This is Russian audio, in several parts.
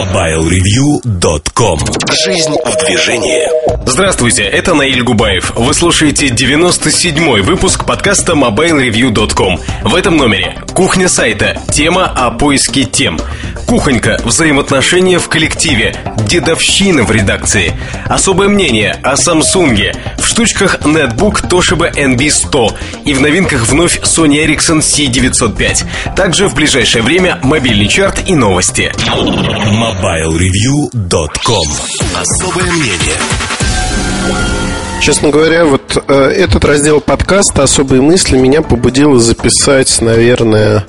MobileReview.com Жизнь в движении Здравствуйте, это Наиль Губаев. Вы слушаете 97-й выпуск подкаста MobileReview.com. В этом номере кухня сайта, тема о поиске тем. Кухонька, взаимоотношения в коллективе, дедовщина в редакции. Особое мнение о Самсунге. В штучках Netbook Toshiba NB100 и в новинках вновь Sony Ericsson C905. Также в ближайшее время мобильный чарт и новости. MobileReview.com Особое мнение. Честно говоря, вот э, этот раздел подкаста «Особые мысли» меня побудило записать, наверное,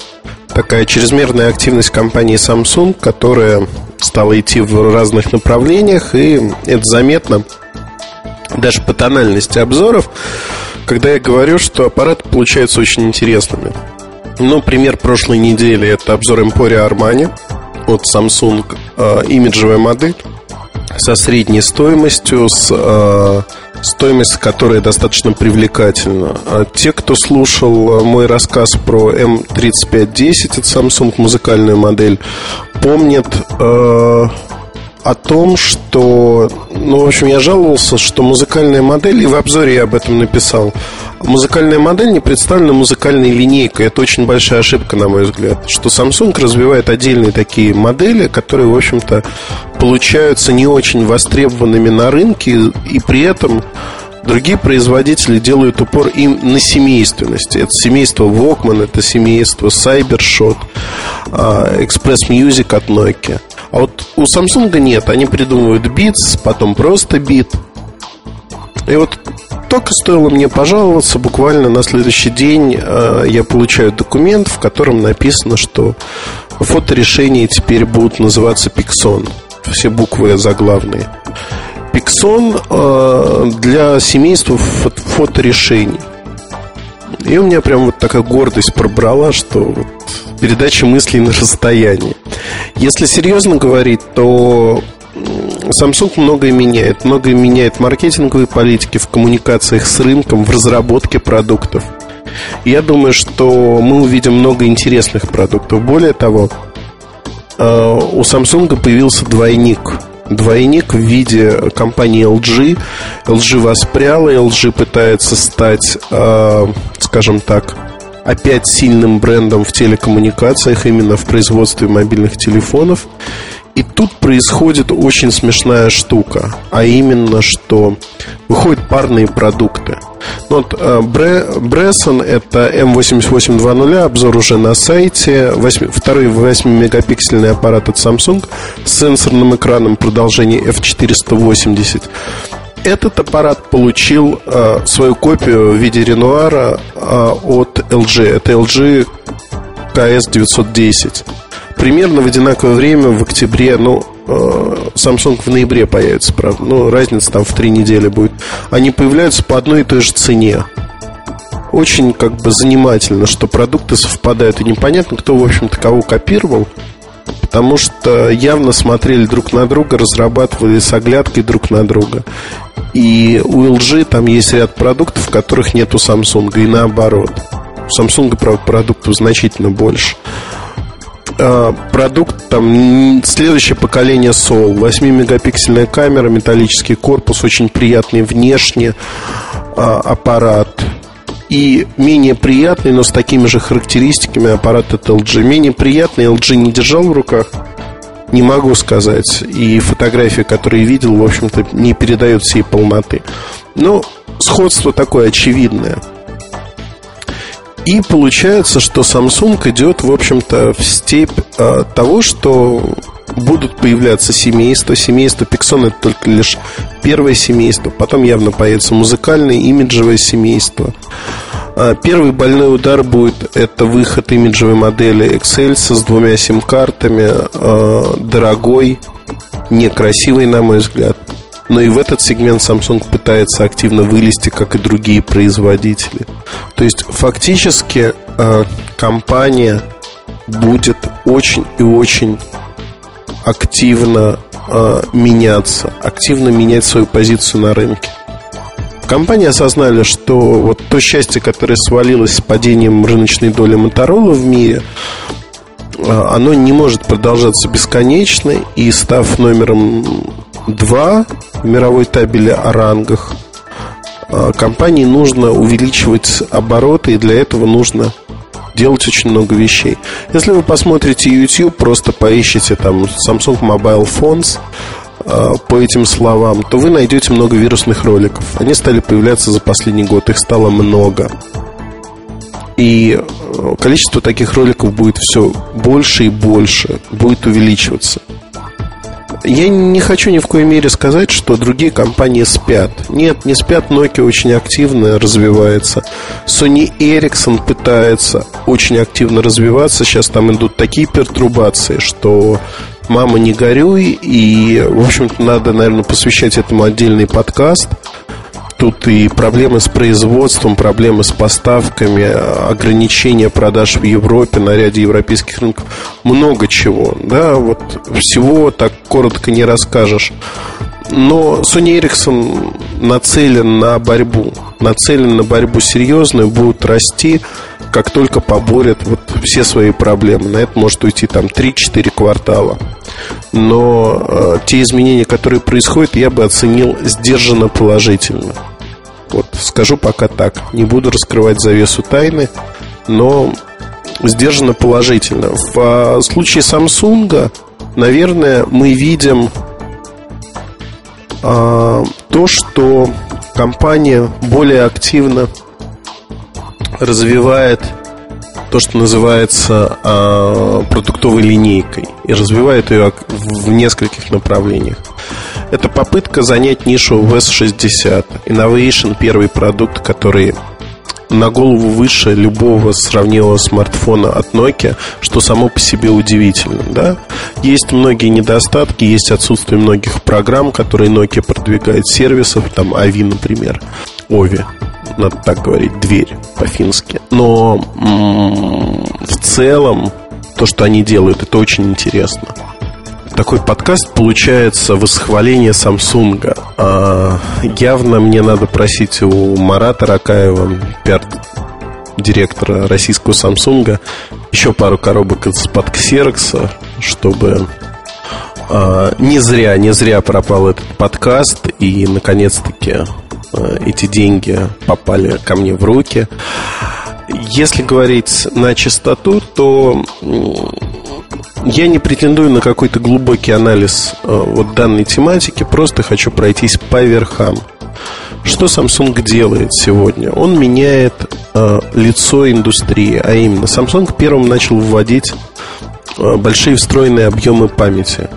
такая чрезмерная активность компании Samsung, которая стала идти в разных направлениях, и это заметно даже по тональности обзоров, когда я говорю, что аппараты получаются очень интересными. Ну, пример прошлой недели – это обзор Emporia Armani от Samsung, э, имиджевая модель со средней стоимостью, с э, стоимость которой достаточно привлекательна. А те, кто слушал э, мой рассказ про M3510 от Samsung, музыкальную модель, помнят э, о том, что, ну, в общем, я жаловался, что музыкальная модель, и в обзоре я об этом написал, музыкальная модель не представлена музыкальной линейкой. Это очень большая ошибка, на мой взгляд. Что Samsung развивает отдельные такие модели, которые, в общем-то, получаются не очень востребованными на рынке, и при этом Другие производители делают упор им на семейственности. Это семейство Walkman, это семейство Cybershot, а, Express Music от Nokia. А вот у Samsung нет. Они придумывают Beats, потом просто бит. И вот только стоило мне пожаловаться, буквально на следующий день э, я получаю документ, в котором написано, что фоторешения теперь будут называться Pixon. Все буквы заглавные. Pixon э, для семейства фоторешений. И у меня прям вот такая гордость пробрала, что вот передача мыслей на расстоянии. Если серьезно говорить, то Samsung многое меняет. Многое меняет маркетинговые политики в коммуникациях с рынком, в разработке продуктов. я думаю, что мы увидим много интересных продуктов. Более того, э, у Samsung появился двойник. Двойник в виде компании LG. LG воспряла, LG пытается стать, э, скажем так, опять сильным брендом в телекоммуникациях, именно в производстве мобильных телефонов. И тут происходит очень смешная штука, а именно, что выходят парные продукты. Ну вот Бresson это M8820, обзор уже на сайте, 8, второй 8-мегапиксельный аппарат от Samsung с сенсорным экраном продолжения F480. Этот аппарат получил э, свою копию в виде Ренуара э, от LG. Это LG KS910 примерно в одинаковое время в октябре, ну, э, Samsung в ноябре появится, правда. Ну, разница там в три недели будет. Они появляются по одной и той же цене. Очень как бы занимательно, что продукты совпадают. И непонятно, кто, в общем-то, кого копировал. Потому что явно смотрели друг на друга, разрабатывали с оглядкой друг на друга. И у LG там есть ряд продуктов, которых нет у Samsung, и наоборот. У Samsung, правда, продуктов значительно больше. Э, продукт там следующее поколение Soul 8-мегапиксельная камера, металлический корпус, очень приятный внешне э, аппарат и менее приятный, но с такими же характеристиками аппарат от LG. Менее приятный LG не держал в руках, не могу сказать. И фотографии, которые видел, в общем-то, не передают всей полноты. Но сходство такое очевидное – и получается, что Samsung идет, в общем-то, в степь э, того, что будут появляться семейства. Семейство Pixon это только лишь первое семейство. Потом явно появится музыкальное, имиджевое семейство. А, первый больной удар будет это выход имиджевой модели Excel с двумя сим-картами, э, дорогой, некрасивый, на мой взгляд. Но и в этот сегмент Samsung пытается активно вылезти, как и другие производители. То есть фактически э, компания будет очень и очень активно э, меняться, активно менять свою позицию на рынке. Компании осознали, что вот то счастье, которое свалилось с падением рыночной доли Моторола в мире, а, оно не может продолжаться бесконечно, и став номером два в мировой табеле о рангах, а, компании нужно увеличивать обороты, и для этого нужно делать очень много вещей. Если вы посмотрите YouTube, просто поищите там Samsung Mobile Phones э, по этим словам, то вы найдете много вирусных роликов. Они стали появляться за последний год, их стало много. И э, количество таких роликов будет все больше и больше, будет увеличиваться. Я не хочу ни в коей мере сказать, что другие компании спят. Нет, не спят. Nokia очень активно развивается. Sony Ericsson пытается очень активно развиваться. Сейчас там идут такие пертурбации, что мама не горюй. И, в общем-то, надо, наверное, посвящать этому отдельный подкаст. Тут и проблемы с производством, проблемы с поставками, ограничения продаж в Европе на ряде европейских рынков. Много чего. Да, вот всего так коротко не расскажешь. Но Sony Ericsson нацелен на борьбу. Нацелен на борьбу серьезную, будут расти, как только поборят вот все свои проблемы. На это может уйти там 3-4 квартала. Но э, те изменения, которые происходят, я бы оценил сдержанно положительно. Вот скажу пока так. Не буду раскрывать завесу тайны, но сдержанно положительно. В а, случае Samsung, наверное, мы видим а, то, что компания более активно развивает то, что называется э, продуктовой линейкой и развивает ее в нескольких направлениях. Это попытка занять нишу в S60. Innovation – первый продукт, который на голову выше любого сравнивого смартфона от Nokia, что само по себе удивительно. Да? Есть многие недостатки, есть отсутствие многих программ, которые Nokia продвигает, сервисов, там AVI, например, OVI, надо так говорить, дверь по-фински. Но в целом то, что они делают, это очень интересно такой подкаст получается восхваление Samsung. А, явно мне надо просить у Марата Ракаева, пиар-директора российского Samsung, еще пару коробок из-под Xerox, чтобы а, не зря, не зря пропал этот подкаст, и наконец-таки а, эти деньги попали ко мне в руки. Если говорить на чистоту, то я не претендую на какой-то глубокий анализ э, вот данной тематики, просто хочу пройтись по верхам. Что Samsung делает сегодня? Он меняет э, лицо индустрии, а именно Samsung первым начал вводить э, большие встроенные объемы памяти.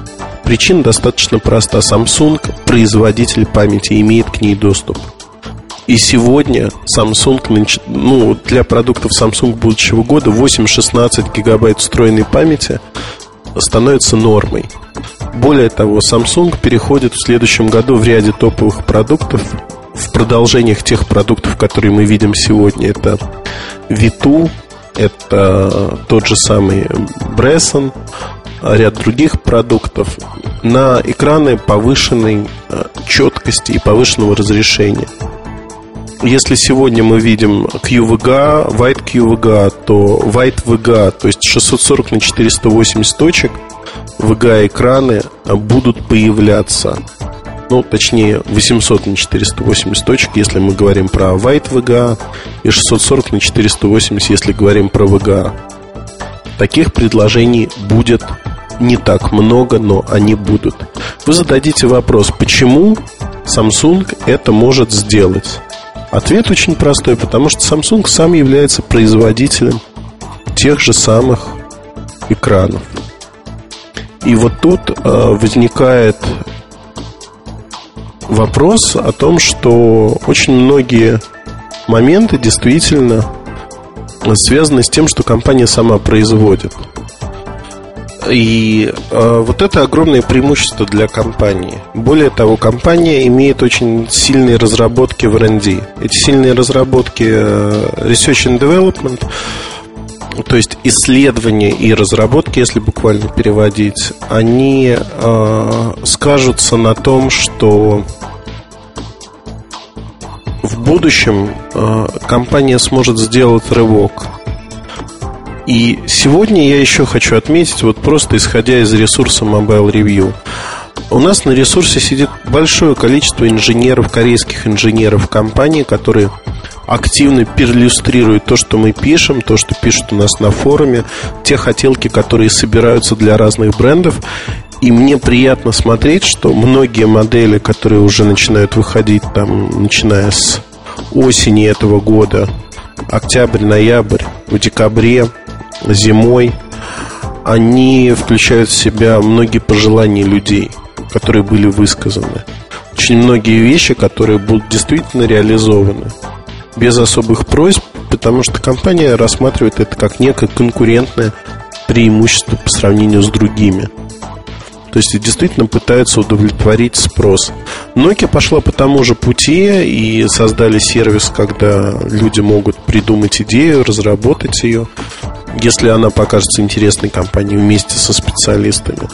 Причина достаточно проста. Samsung, производитель памяти, имеет к ней доступ. И сегодня Samsung, ну, для продуктов Samsung будущего года 8-16 гигабайт встроенной памяти становится нормой. Более того, Samsung переходит в следующем году в ряде топовых продуктов в продолжениях тех продуктов, которые мы видим сегодня. Это Vitu, это тот же самый Bresson, ряд других продуктов на экраны повышенной э, четкости и повышенного разрешения если сегодня мы видим QVGA, White QVGA, то White VGA, то есть 640 на 480 точек, VGA экраны будут появляться. Ну, точнее, 800 на 480 точек, если мы говорим про White VGA, и 640 на 480, если говорим про VGA. Таких предложений будет не так много, но они будут. Вы зададите вопрос, почему Samsung это может сделать? Ответ очень простой, потому что Samsung сам является производителем тех же самых экранов. И вот тут э, возникает вопрос о том, что очень многие моменты действительно связаны с тем, что компания сама производит. И э, вот это огромное преимущество для компании. Более того, компания имеет очень сильные разработки в R&D. Эти сильные разработки э, Research and Development, то есть исследования и разработки, если буквально переводить, они э, скажутся на том, что в будущем э, компания сможет сделать рывок И сегодня я еще хочу отметить, вот просто исходя из ресурса Mobile Review, у нас на ресурсе сидит большое количество инженеров, корейских инженеров компании, которые активно перлюстрируют то, что мы пишем, то, что пишут у нас на форуме, те хотелки, которые собираются для разных брендов. И мне приятно смотреть, что многие модели, которые уже начинают выходить там, начиная с осени этого года, октябрь, ноябрь, в декабре, зимой, они включают в себя многие пожелания людей, которые были высказаны. Очень многие вещи, которые будут действительно реализованы без особых просьб, потому что компания рассматривает это как некое конкурентное преимущество по сравнению с другими. То есть действительно пытаются удовлетворить спрос. Nokia пошла по тому же пути и создали сервис, когда люди могут придумать идею, разработать ее, если она покажется интересной компании вместе со специалистами.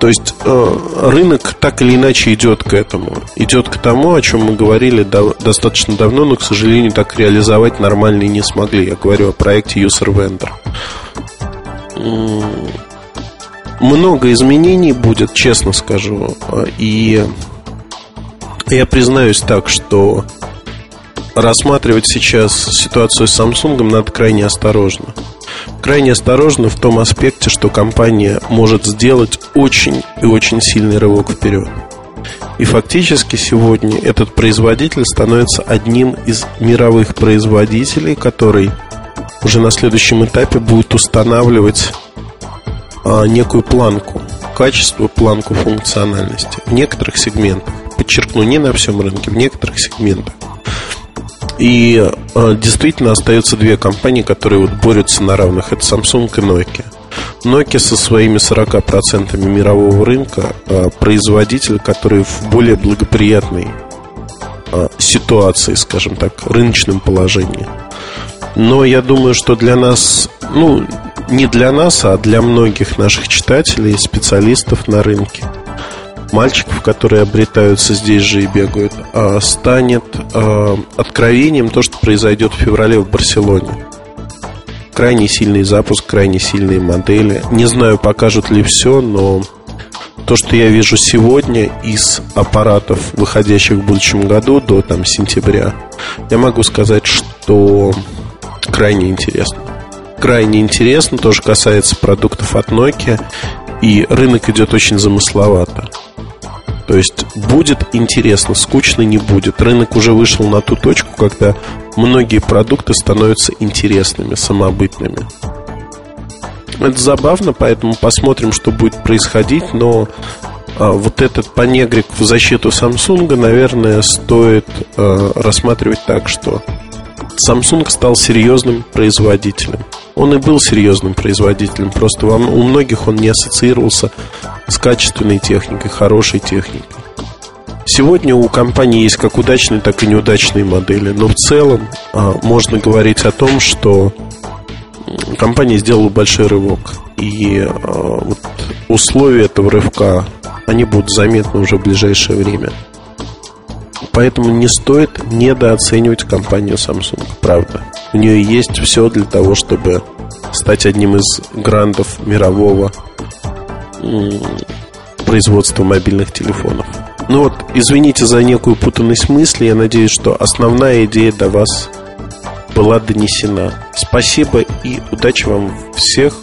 То есть э, рынок так или иначе идет к этому. Идет к тому, о чем мы говорили до, достаточно давно, но, к сожалению, так реализовать нормально не смогли. Я говорю о проекте User Vendor много изменений будет, честно скажу. И я признаюсь так, что рассматривать сейчас ситуацию с Samsung надо крайне осторожно. Крайне осторожно в том аспекте, что компания может сделать очень и очень сильный рывок вперед. И фактически сегодня этот производитель становится одним из мировых производителей, который уже на следующем этапе будет устанавливать а, некую планку качества, планку функциональности в некоторых сегментах. Подчеркну, не на всем рынке, в некоторых сегментах. И э, действительно остаются две компании, которые вот борются на равных. Это Samsung и Nokia. Nokia со своими 40% мирового рынка э, производитель, который в более благоприятной э, ситуации, скажем так, рыночном положении. Но я думаю, что для нас, ну, не для нас, а для многих наших читателей, специалистов на рынке, мальчиков, которые обретаются здесь же и бегают, а, станет а, откровением то, что произойдет в феврале в Барселоне. Крайне сильный запуск, крайне сильные модели. Не знаю, покажут ли все, но то, что я вижу сегодня из аппаратов, выходящих в будущем году до там, сентября, я могу сказать, что крайне интересно крайне интересно, тоже касается продуктов от Nokia, и рынок идет очень замысловато. То есть будет интересно, скучно не будет. Рынок уже вышел на ту точку, когда многие продукты становятся интересными, самобытными. Это забавно, поэтому посмотрим, что будет происходить, но а, вот этот понегрик в защиту Samsung, наверное, стоит а, рассматривать так, что Samsung стал серьезным производителем. Он и был серьезным производителем, просто у многих он не ассоциировался с качественной техникой, хорошей техникой. Сегодня у компании есть как удачные, так и неудачные модели, но в целом а, можно говорить о том, что компания сделала большой рывок. И а, вот условия этого рывка, они будут заметны уже в ближайшее время. Поэтому не стоит недооценивать компанию Samsung, правда. У нее есть все для того, чтобы стать одним из грандов мирового производства мобильных телефонов. Ну вот, извините за некую путанность мысли. Я надеюсь, что основная идея до вас была донесена. Спасибо и удачи вам всех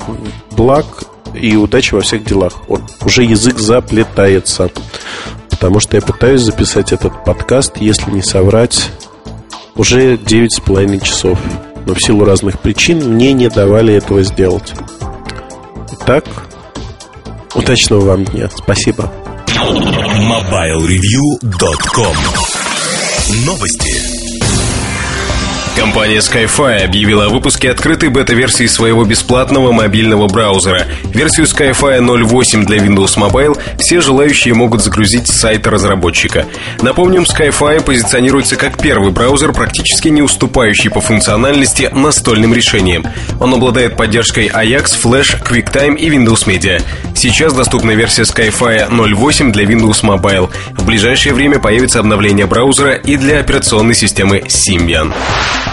благ и удачи во всех делах. Вот уже язык заплетается потому что я пытаюсь записать этот подкаст, если не соврать, уже 9,5 часов. Но в силу разных причин мне не давали этого сделать. Итак, удачного вам дня. Спасибо. MobileReview.com Новости. Компания Skyfi объявила о выпуске открытой бета-версии своего бесплатного мобильного браузера. Версию Skyfi 0.8 для Windows Mobile все желающие могут загрузить с сайта разработчика. Напомним, Skyfi позиционируется как первый браузер, практически не уступающий по функциональности настольным решениям. Он обладает поддержкой Ajax, Flash, QuickTime и Windows Media. Сейчас доступна версия Skyfi 0.8 для Windows Mobile. В ближайшее время появится обновление браузера и для операционной системы Symbian.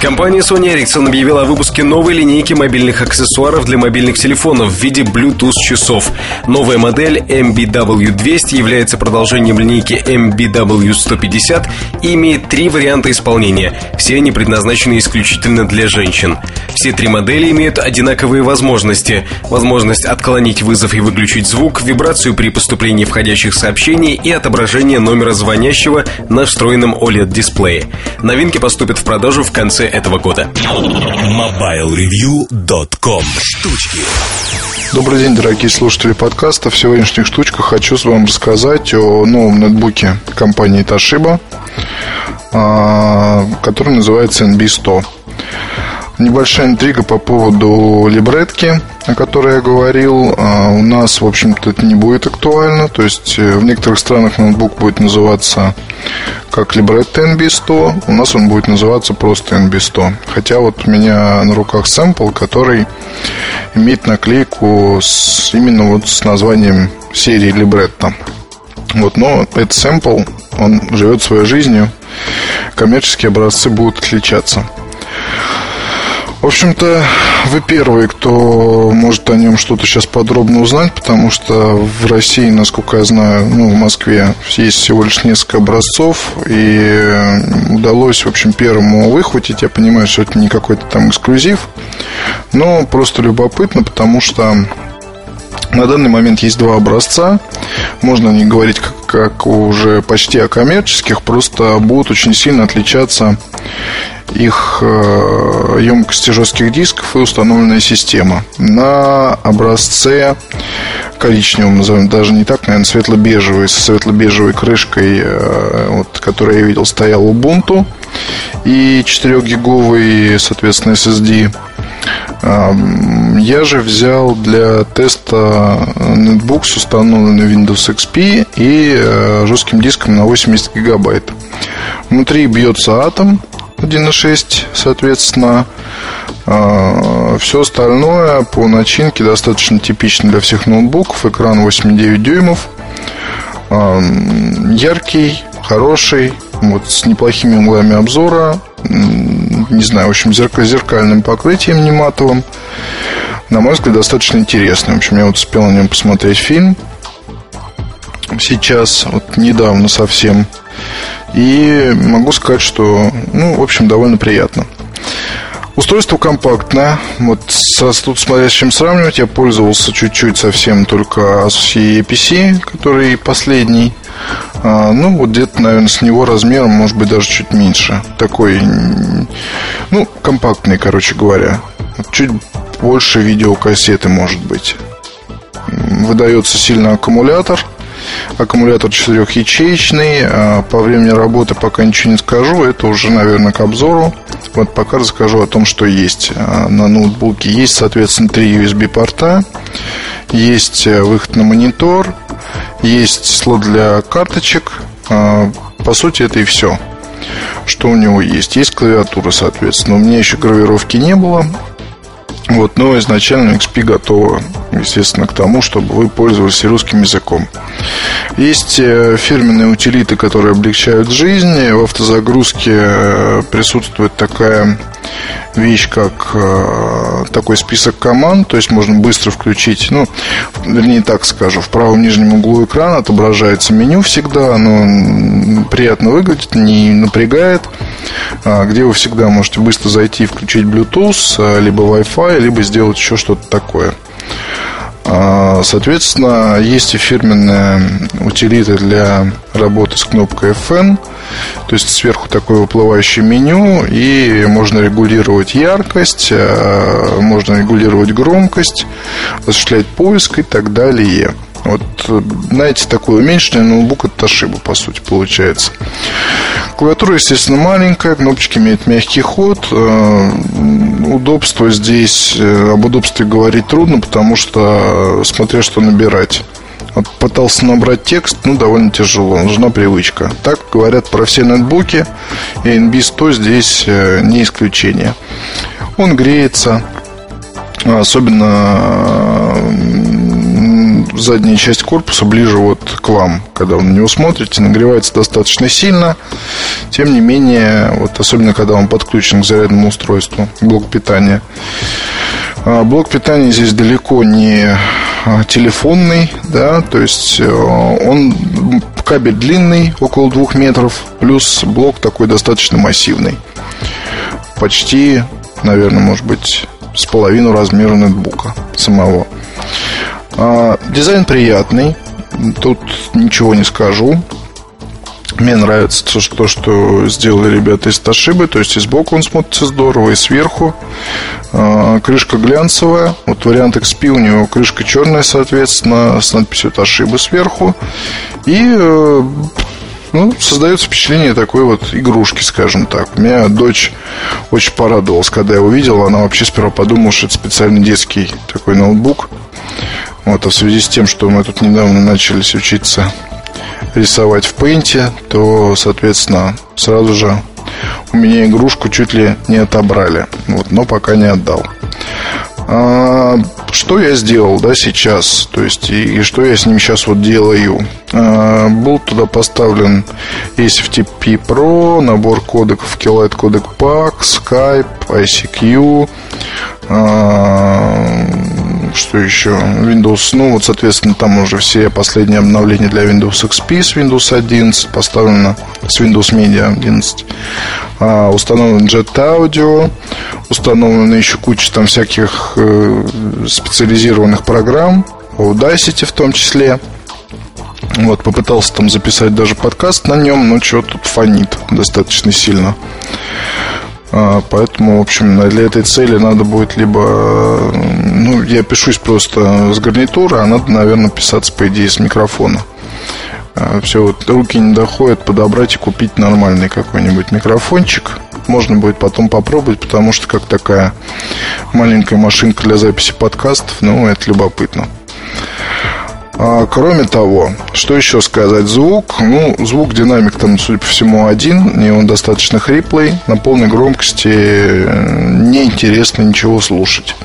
Компания Sony Ericsson объявила о выпуске новой линейки мобильных аксессуаров для мобильных телефонов в виде Bluetooth часов. Новая модель MBW200 является продолжением линейки MBW150 и имеет три варианта исполнения. Все они предназначены исключительно для женщин. Все три модели имеют одинаковые возможности. Возможность отклонить вызов и выключить звук, вибрацию при поступлении входящих сообщений и отображение номера звонящего на встроенном OLED-дисплее. Новинки поступят в продажу в конце этого года. MobileReview.com Штучки Добрый день, дорогие слушатели подкаста. В сегодняшних штучках хочу вам рассказать о новом ноутбуке компании Toshiba, а, который называется NB100. Небольшая интрига по поводу либретки, о которой я говорил. А, у нас, в общем-то, это не будет актуально. То есть э, в некоторых странах ноутбук будет называться как либретто NB100. У нас он будет называться просто NB100. Хотя вот у меня на руках сэмпл, который имеет наклейку с, именно вот с названием серии либретто. Вот, но этот сэмпл, он живет своей жизнью. Коммерческие образцы будут отличаться. В общем-то, вы первые, кто может о нем что-то сейчас подробно узнать, потому что в России, насколько я знаю, ну, в Москве есть всего лишь несколько образцов, и удалось, в общем, первому выхватить. Я понимаю, что это не какой-то там эксклюзив, но просто любопытно, потому что на данный момент есть два образца. Можно не говорить как, как уже почти о коммерческих, просто будут очень сильно отличаться их э, емкости жестких дисков и установленная система. На образце коричневом, назовем даже не так, наверное, светло-бежевый, со светло-бежевой крышкой, э, вот, которую я видел, стоял Ubuntu и 4-гиговый, соответственно, SSD. Я же взял для теста нетбук с установленной Windows XP и э, жестким диском на 80 гигабайт. Внутри бьется атом 1.6, соответственно. А, Все остальное по начинке достаточно типично для всех ноутбуков. Экран 8,9 дюймов. Яркий, хороший, вот с неплохими углами обзора. Не знаю, в общем, зеркальным покрытием не матовым. На мой взгляд, достаточно интересный. В общем, я вот успел на нем посмотреть фильм. Сейчас, вот недавно совсем и могу сказать, что, ну, в общем, довольно приятно. Устройство компактное. Вот сразу тут смотря с чем сравнивать, я пользовался чуть-чуть совсем только Asus EPC, который последний. А, ну, вот где-то, наверное, с него размером, может быть, даже чуть меньше. Такой, ну, компактный, короче говоря. Чуть больше видеокассеты, может быть. Выдается сильно аккумулятор – Аккумулятор четырехячеечный. А, по времени работы пока ничего не скажу. Это уже, наверное, к обзору. Вот пока расскажу о том, что есть а, на ноутбуке. Есть, соответственно, три USB-порта. Есть э, выход на монитор. Есть слот для карточек. А, по сути, это и все что у него есть. Есть клавиатура, соответственно. У меня еще гравировки не было. Вот, но изначально XP готова, естественно, к тому, чтобы вы пользовались русским языком. Есть э, фирменные утилиты, которые облегчают жизнь. В автозагрузке э, присутствует такая вещь, как э, такой список команд, то есть можно быстро включить, ну, вернее так скажу, в правом нижнем углу экрана отображается меню всегда, оно приятно выглядит, не напрягает, где вы всегда можете быстро зайти и включить Bluetooth, э, либо Wi-Fi, либо сделать еще что-то такое. А, соответственно, есть и фирменные утилиты для работы с кнопкой FN. То есть сверху такое выплывающее меню, и можно регулировать яркость, а, можно регулировать громкость, осуществлять поиск и так далее. Вот, знаете, такой уменьшенный ноутбук от Toshiba, по сути, получается. Клавиатура, естественно, маленькая, кнопочки имеют мягкий ход. Э, удобство здесь, э, об удобстве говорить трудно, потому что смотря что набирать. Вот пытался набрать текст, ну, довольно тяжело, нужна привычка. Так говорят про все ноутбуки, и NB100 здесь э, не исключение. Он греется, особенно задняя часть корпуса ближе вот к вам, когда вы на него смотрите, нагревается достаточно сильно. Тем не менее, вот особенно когда он подключен к зарядному устройству, блок питания. А, блок питания здесь далеко не а, телефонный, да, то есть э, он кабель длинный, около двух метров, плюс блок такой достаточно массивный. Почти, наверное, может быть, с половину размера ноутбука самого. А, дизайн приятный, тут ничего не скажу. Мне нравится то, что, сделали ребята из Toshiba. То есть и сбоку он смотрится здорово, и сверху. А, Крышка глянцевая. Вот вариант XP у него крышка черная, соответственно С надписью Toshiba сверху. И э, ну, создается впечатление такой вот игрушки, скажем так. У меня дочь очень порадовалась, когда я увидел. Она вообще сперва подумала, что это специальный детский такой ноутбук. Вот, а в связи с тем, что мы тут недавно начались учиться рисовать в пейнте, то, соответственно, сразу же у меня игрушку чуть ли не отобрали. Вот, но пока не отдал. А, что я сделал, да, сейчас, то есть, и, и что я с ним сейчас вот делаю. А, был туда поставлен SFTP Pro, набор кодеков Keylight кодек Pack, Skype, ICQ, а, что еще? Windows, ну вот, соответственно, там уже все последние обновления для Windows XP с Windows 11 поставлено с Windows Media 11. А, установлен Jet Audio, установлена еще куча там всяких э, специализированных программ, Audacity в том числе. Вот, попытался там записать даже подкаст на нем, но что тут фонит достаточно сильно. А, поэтому, в общем, для этой цели надо будет либо... Ну, я пишусь просто с гарнитуры, а надо, наверное, писаться, по идее, с микрофона. А, Все, вот руки не доходят подобрать и купить нормальный какой-нибудь микрофончик. Можно будет потом попробовать, потому что как такая маленькая машинка для записи подкастов, ну, это любопытно. А, кроме того, что еще сказать? Звук, ну, звук динамик там, судя по всему, один, и он достаточно хриплый, на полной громкости э, неинтересно ничего слушать.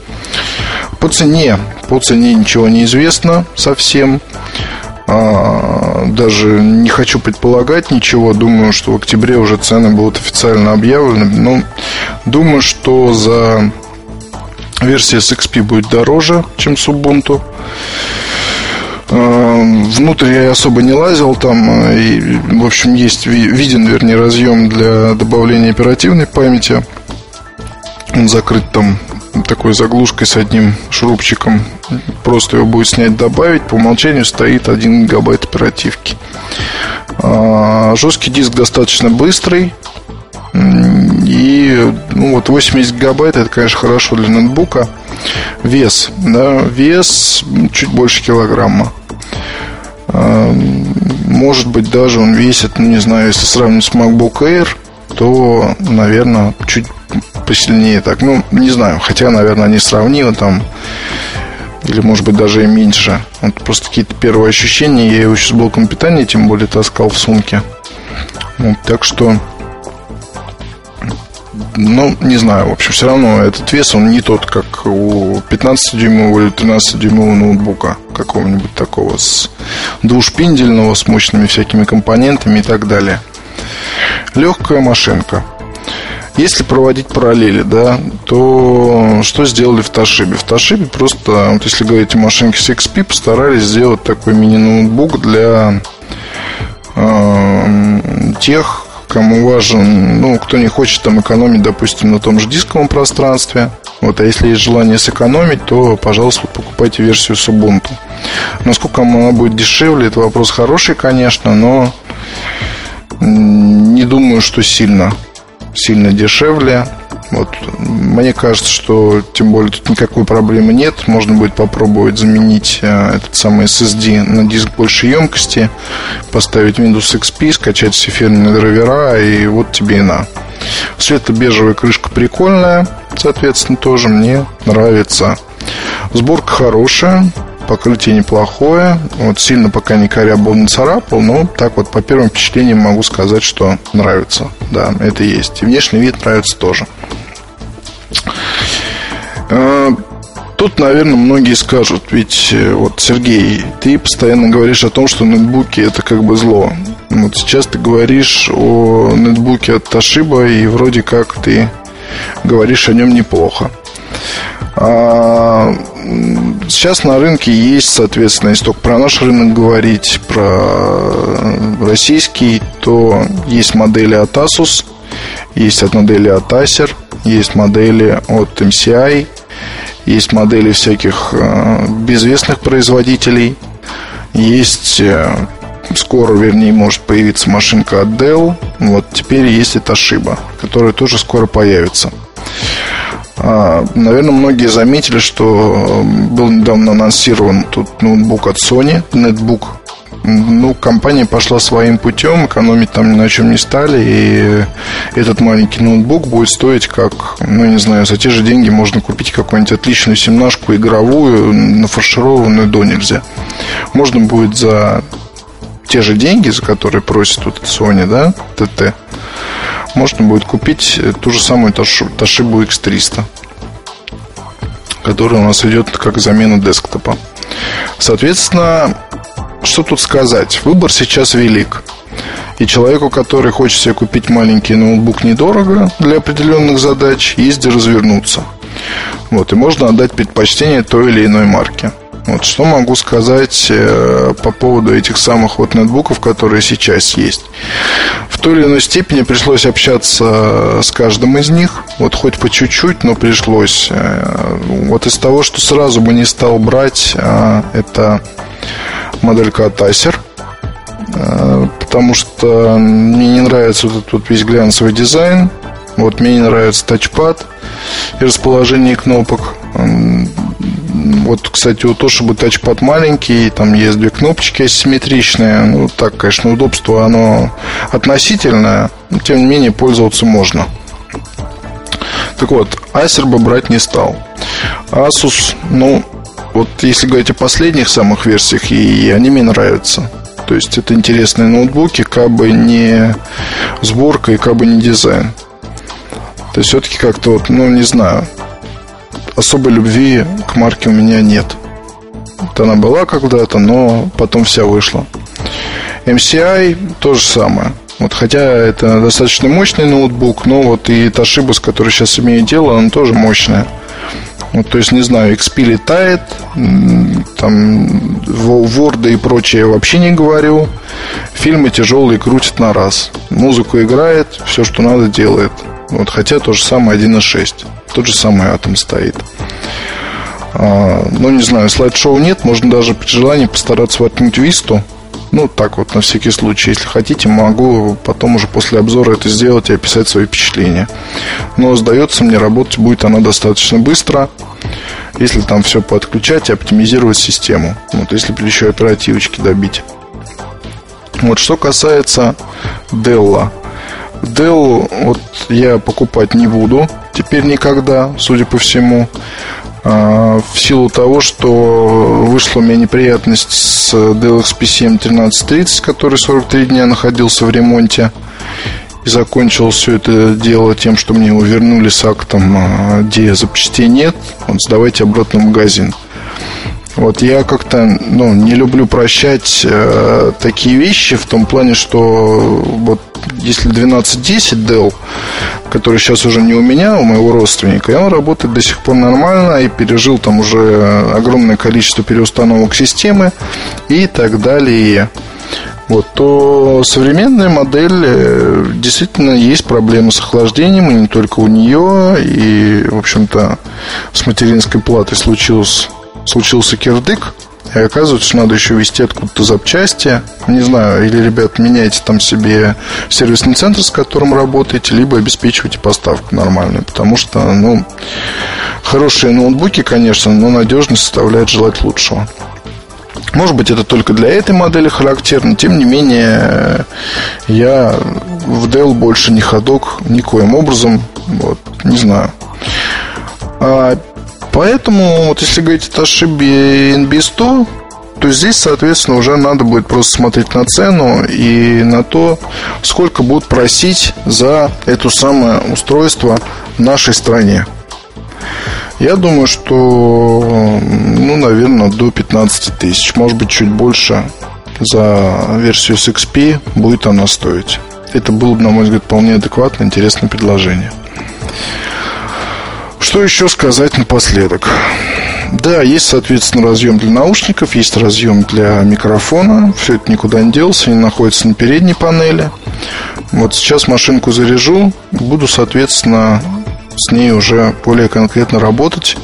По цене, по цене ничего не известно совсем. А, даже не хочу предполагать ничего. Думаю, что в октябре уже цены будут официально объявлены. Но думаю, что за версия с XP будет дороже, чем с Ubuntu. А, внутрь я особо не лазил, там, а, и, в общем, есть виден, вернее, разъем для добавления оперативной памяти. Он закрыт там такой заглушкой с одним шурупчиком. Просто его будет снять, добавить. По умолчанию стоит 1 гигабайт оперативки. А, жесткий диск достаточно быстрый. И ну, вот 80 гигабайт это, конечно, хорошо для ноутбука. Вес, да, вес чуть больше килограмма. А, может быть, даже он весит, ну, не знаю, если сравнивать с MacBook Air, то, наверное, чуть посильнее так. Ну, не знаю, хотя, наверное, они сравнимы там. Или, может быть, даже и меньше. Вот просто какие-то первые ощущения. Я его сейчас блоком питания, тем более, таскал в сумке. Вот, так что ну, не знаю, в общем, все равно этот вес, он не тот, как у 15-дюймового или 13-дюймового ноутбука какого-нибудь такого с двушпиндельного, с мощными всякими компонентами и так далее. Легкая машинка. Если проводить параллели, да, то что сделали в Ташибе? В Ташибе просто, вот если говорить о машинке с XP, постарались сделать такой мини-ноутбук для э, тех, кому важен, ну, кто не хочет там экономить, допустим, на том же дисковом пространстве. Вот, а если есть желание сэкономить, то, пожалуйста, покупайте версию с Ubuntu. Насколько она будет дешевле, это вопрос хороший, конечно, но не думаю, что сильно сильно дешевле. Вот, мне кажется, что тем более тут никакой проблемы нет. Можно будет попробовать заменить э, этот самый SSD на диск большей емкости, поставить Windows XP, скачать все фирменные драйвера, и вот тебе и на. Светло-бежевая крышка прикольная, соответственно, тоже мне нравится. Сборка хорошая, покрытие неплохое. Вот сильно пока не корябал, не царапал, но так вот по первым впечатлениям могу сказать, что нравится. Да, это есть. И внешний вид нравится тоже. Э, Тут, наверное, многие скажут, ведь э, вот, Сергей, ты постоянно говоришь о том, что ноутбуки это как бы зло. Вот сейчас ты говоришь о ноутбуке от Toshiba, и вроде как ты говоришь о нем неплохо. А, сейчас на рынке есть, соответственно, если только про наш рынок говорить, про российский, то есть модели от Asus, есть от модели от Acer, есть модели от MCI, есть модели всяких э, безвестных производителей, есть э, скоро, вернее, может появиться машинка от Dell. Вот теперь есть и Toshiba, которая тоже скоро появится. А, наверное, многие заметили, что был недавно анонсирован тут ноутбук от Sony, нетбук. Ну, компания пошла своим путем, экономить там ни на чем не стали, и этот маленький ноутбук будет стоить как, ну, не знаю, за те же деньги можно купить какую-нибудь отличную семнашку игровую, нафаршированную до нельзя. Можно будет за те же деньги, за которые просит вот Sony, да, ТТ, можно будет купить ту же самую Toshiba X300, которая у нас идет как замена десктопа. Соответственно, что тут сказать? Выбор сейчас велик. И человеку, который хочет себе купить маленький ноутбук недорого для определенных задач, есть где развернуться. Вот, и можно отдать предпочтение той или иной марке. Вот что могу сказать э, по поводу этих самых вот ноутбуков, которые сейчас есть. В той или иной степени пришлось общаться с каждым из них. Вот хоть по чуть-чуть, но пришлось. Э, вот из того, что сразу бы не стал брать, э, это моделька от Acer потому что мне не нравится вот этот вот весь глянцевый дизайн. Вот мне не нравится тачпад и расположение кнопок. Вот, кстати, у Toshiba тачпад маленький, там есть две кнопочки асимметричные. Ну, так, конечно, удобство, оно относительное, но, тем не менее, пользоваться можно. Так вот, Acer бы брать не стал. Asus, ну, вот если говорить о последних самых версиях, и они мне нравятся. То есть это интересные ноутбуки, как бы не сборка и как бы не дизайн. То есть все-таки как-то вот, ну не знаю, особой любви к марке у меня нет. Вот она была когда-то, но потом вся вышла. MCI то же самое. Вот, хотя это достаточно мощный ноутбук, но вот и Toshiba, с которой сейчас имею дело, она тоже мощная. Вот, то есть, не знаю, XP летает, там Word и прочее вообще не говорю. Фильмы тяжелые крутят на раз. Музыку играет, все, что надо, делает. Вот, хотя то же самое 1.6. Тот же самый атом стоит. А, ну, не знаю, слайд-шоу нет. Можно даже при желании постараться воткнуть висту. Ну, так вот, на всякий случай. Если хотите, могу потом уже после обзора это сделать и описать свои впечатления. Но, сдается мне, работать будет она достаточно быстро, если там все подключать и оптимизировать систему. Вот, если еще оперативочки добить. Вот, что касается Dell. Dell вот я покупать не буду теперь никогда, судя по всему. А, в силу того, что вышла у меня неприятность с Dell XP7 1330, который 43 дня находился в ремонте. И закончил все это дело тем, что мне его вернули с актом, а, где запчастей нет. Вот сдавайте обратно в магазин. Вот я как-то ну, не люблю прощать э, такие вещи в том плане, что вот если 1210 Dell, который сейчас уже не у меня, а у моего родственника, и он работает до сих пор нормально и пережил там уже огромное количество переустановок системы и так далее. Вот, то современная модель э, действительно есть проблемы с охлаждением, и не только у нее, и, в общем-то, с материнской платой случилось случился кирдык, и оказывается, что надо еще вести откуда-то запчасти. Не знаю, или, ребят, меняйте там себе сервисный центр, с которым работаете, либо обеспечивайте поставку нормальную. Потому что, ну, хорошие ноутбуки, конечно, но надежность составляет желать лучшего. Может быть, это только для этой модели характерно. Тем не менее, я в Dell больше не ходок никоим образом. Вот, не знаю. Поэтому, вот если говорить о Toshiba NB100, то здесь, соответственно, уже надо будет просто смотреть на цену и на то, сколько будут просить за это самое устройство в нашей стране. Я думаю, что, ну, наверное, до 15 тысяч, может быть, чуть больше за версию с XP будет она стоить. Это было бы, на мой взгляд, вполне адекватно, интересное предложение. Что еще сказать напоследок? Да, есть, соответственно, разъем для наушников, есть разъем для микрофона. Все это никуда не делся, они находятся на передней панели. Вот сейчас машинку заряжу, буду, соответственно, с ней уже более конкретно работать.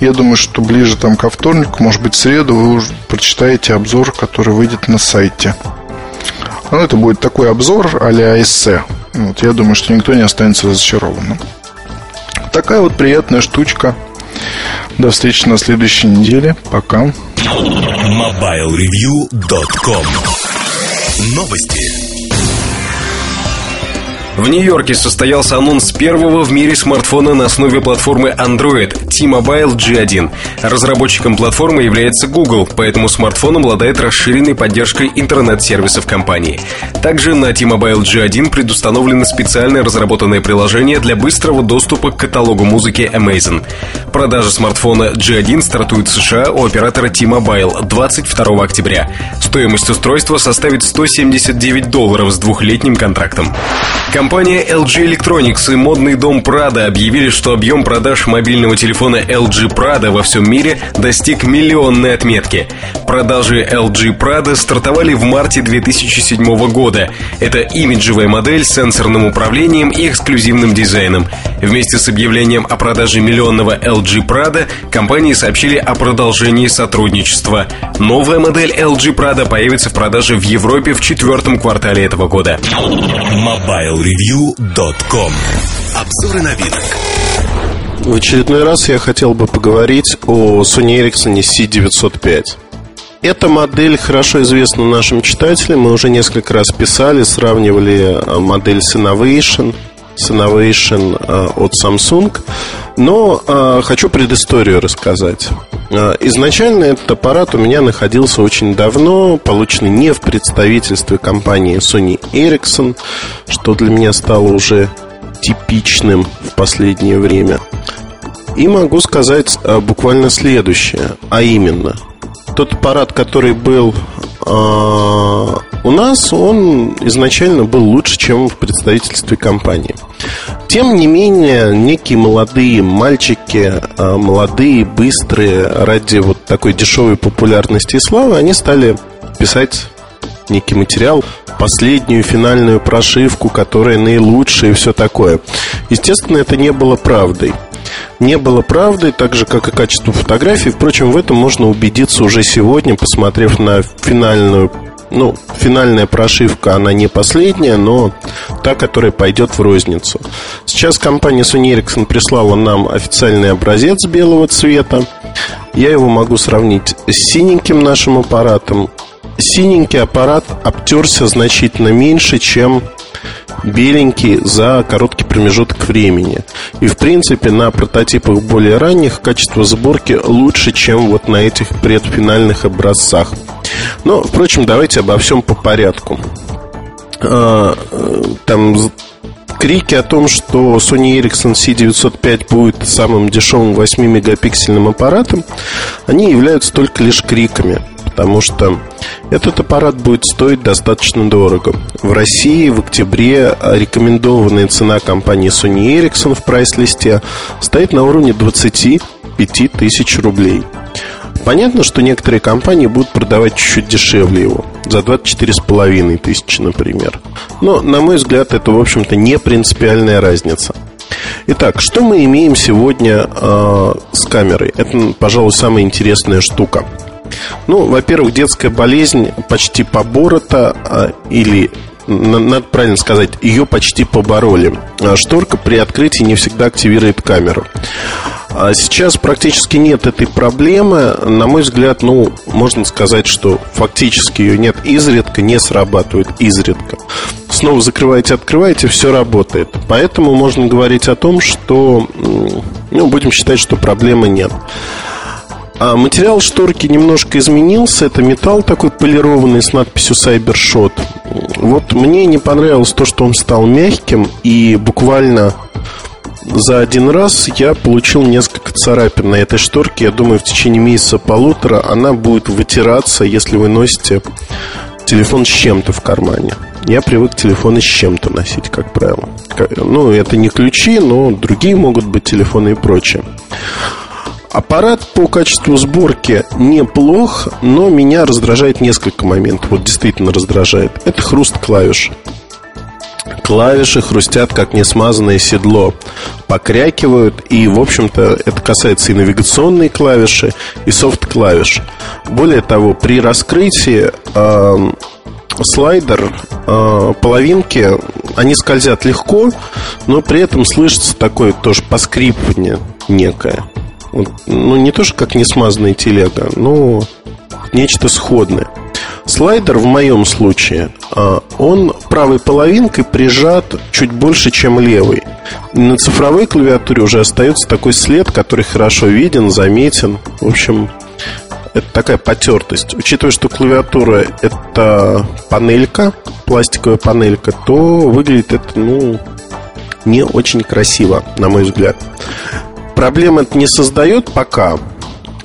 Я думаю, что ближе там ко вторнику, может быть, среду вы уже прочитаете обзор, который выйдет на сайте. Ну, это будет такой обзор а-ля эссе. Вот, я думаю, что никто не останется разочарованным. Такая вот приятная штучка. До встречи на следующей неделе. Пока. MobileReview.com Новости. В Нью-Йорке состоялся анонс первого в мире смартфона на основе платформы Android T-Mobile G1. Разработчиком платформы является Google, поэтому смартфон обладает расширенной поддержкой интернет-сервисов компании. Также на T-Mobile G1 предустановлено специально разработанное приложение для быстрого доступа к каталогу музыки Amazon. Продажа смартфона G1 стартует в США у оператора T-Mobile 22 октября. Стоимость устройства составит 179 долларов с двухлетним контрактом. Компания LG Electronics и модный дом Prada объявили, что объем продаж мобильного телефона LG Prada во всем мире достиг миллионной отметки. Продажи LG Prada стартовали в марте 2007 года. Это имиджевая модель с сенсорным управлением и эксклюзивным дизайном. Вместе с объявлением о продаже миллионного LG Prada компании сообщили о продолжении сотрудничества. Новая модель LG Prada появится в продаже в Европе в четвертом квартале этого года. Mobile MobileReview.com Обзоры новинок В очередной раз я хотел бы поговорить о Sony Ericsson C905 эта модель хорошо известна нашим читателям. Мы уже несколько раз писали, сравнивали а, модель с Innovation, с Innovation а, от Samsung. Но э, хочу предысторию рассказать. Изначально этот аппарат у меня находился очень давно, полученный не в представительстве компании Sony Ericsson, что для меня стало уже типичным в последнее время. И могу сказать э, буквально следующее, а именно, тот аппарат, который был э, у нас, он изначально был лучше, чем в представительстве компании. Тем не менее, некие молодые мальчики, а, молодые, быстрые, ради вот такой дешевой популярности и славы, они стали писать некий материал, последнюю финальную прошивку, которая наилучшая и все такое. Естественно, это не было правдой. Не было правдой, так же, как и качество фотографий. Впрочем, в этом можно убедиться уже сегодня, посмотрев на финальную ну, финальная прошивка, она не последняя, но та, которая пойдет в розницу. Сейчас компания Sony Ericsson прислала нам официальный образец белого цвета. Я его могу сравнить с синеньким нашим аппаратом. Синенький аппарат обтерся значительно меньше, чем беленький за короткий промежуток времени. И, в принципе, на прототипах более ранних качество сборки лучше, чем вот на этих предфинальных образцах. Но, впрочем, давайте обо всем по порядку. А, там крики о том, что Sony Ericsson C905 будет самым дешевым 8-мегапиксельным аппаратом, они являются только лишь криками потому что этот аппарат будет стоить достаточно дорого. В России в октябре рекомендованная цена компании Sony Ericsson в прайс-листе стоит на уровне 25 тысяч рублей. Понятно, что некоторые компании будут продавать чуть-чуть дешевле его, за 24,5 тысячи, например. Но, на мой взгляд, это, в общем-то, не принципиальная разница. Итак, что мы имеем сегодня э, с камерой? Это, пожалуй, самая интересная штука. Ну, во-первых, детская болезнь почти поборота а, или надо правильно сказать, ее почти побороли. А шторка при открытии не всегда активирует камеру. А сейчас практически нет этой проблемы. На мой взгляд, ну, можно сказать, что фактически ее нет. Изредка не срабатывает, изредка. Снова закрываете, открываете, все работает. Поэтому можно говорить о том, что, ну, будем считать, что проблемы нет. А материал шторки немножко изменился. Это металл такой полированный с надписью Cybershot. Вот мне не понравилось то, что он стал мягким и буквально за один раз я получил несколько царапин на этой шторке. Я думаю, в течение месяца-полутора она будет вытираться, если вы носите телефон с чем-то в кармане. Я привык телефоны с чем-то носить, как правило. Ну, это не ключи, но другие могут быть телефоны и прочее. Аппарат по качеству сборки неплох, но меня раздражает несколько моментов. Вот действительно раздражает. Это хруст клавиш. Клавиши хрустят, как несмазанное седло, покрякивают, и, в общем-то, это касается и навигационной клавиши, и софт-клавиш. Более того, при раскрытии э, слайдер, э, половинки, они скользят легко, но при этом слышится такое тоже поскрипывание некое. Ну, не то, что как несмазанная телега, но нечто сходное. Слайдер в моем случае, а, он правой половинкой прижат чуть больше, чем левой. на цифровой клавиатуре уже остается такой след, который хорошо виден, заметен. В общем, это такая потертость. Учитывая, что клавиатура это панелька, пластиковая панелька, то выглядит это, ну, не очень красиво, на мой взгляд. Проблем это не создает пока,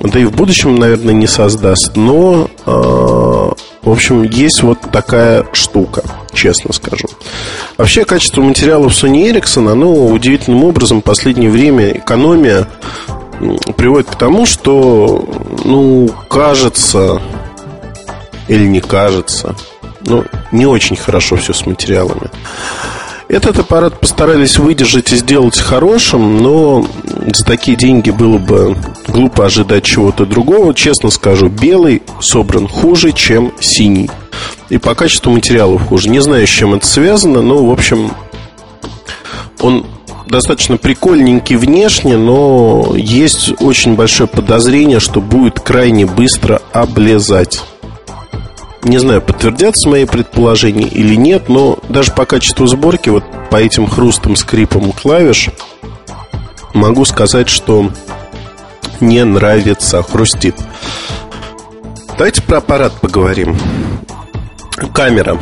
да и в будущем, наверное, не создаст, но, э, в общем, есть вот такая штука, честно скажу. Вообще, качество материалов Sony Ericsson, оно удивительным образом в последнее время экономия приводит к тому, что, ну, кажется, или не кажется, ну, не очень хорошо все с материалами. Этот аппарат постарались выдержать и сделать хорошим, но за такие деньги было бы глупо ожидать чего-то другого. Честно скажу, белый собран хуже, чем синий. И по качеству материалов хуже. Не знаю, с чем это связано, но, в общем, он достаточно прикольненький внешне, но есть очень большое подозрение, что будет крайне быстро облезать. Не знаю, подтвердятся мои предположения или нет, но даже по качеству сборки, вот по этим хрустам, скрипам клавиш, могу сказать, что не нравится, хрустит. Давайте про аппарат поговорим. Камера.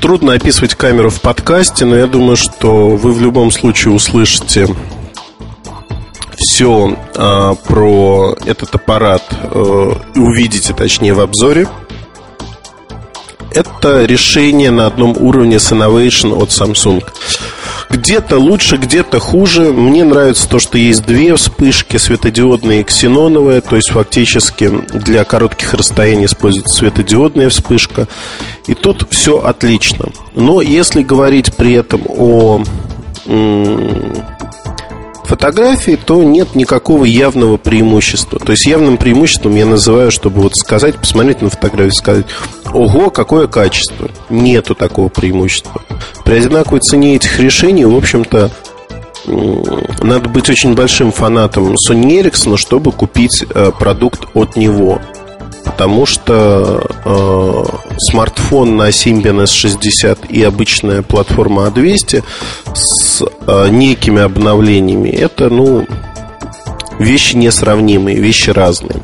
Трудно описывать камеру в подкасте, но я думаю, что вы в любом случае услышите все а, про этот аппарат а, и увидите, точнее, в обзоре это решение на одном уровне с Innovation от Samsung. Где-то лучше, где-то хуже. Мне нравится то, что есть две вспышки, светодиодные и ксеноновые. То есть фактически для коротких расстояний используется светодиодная вспышка. И тут все отлично. Но если говорить при этом о фотографии, то нет никакого явного преимущества. То есть явным преимуществом я называю, чтобы вот сказать, посмотреть на фотографию, сказать, ого, какое качество. Нету такого преимущества. При одинаковой цене этих решений, в общем-то, надо быть очень большим фанатом Sony Ericsson, чтобы купить э, продукт от него потому что э, смартфон на Symbian S60 и обычная платформа A200 с э, некими обновлениями это, ну, вещи несравнимые, вещи разные.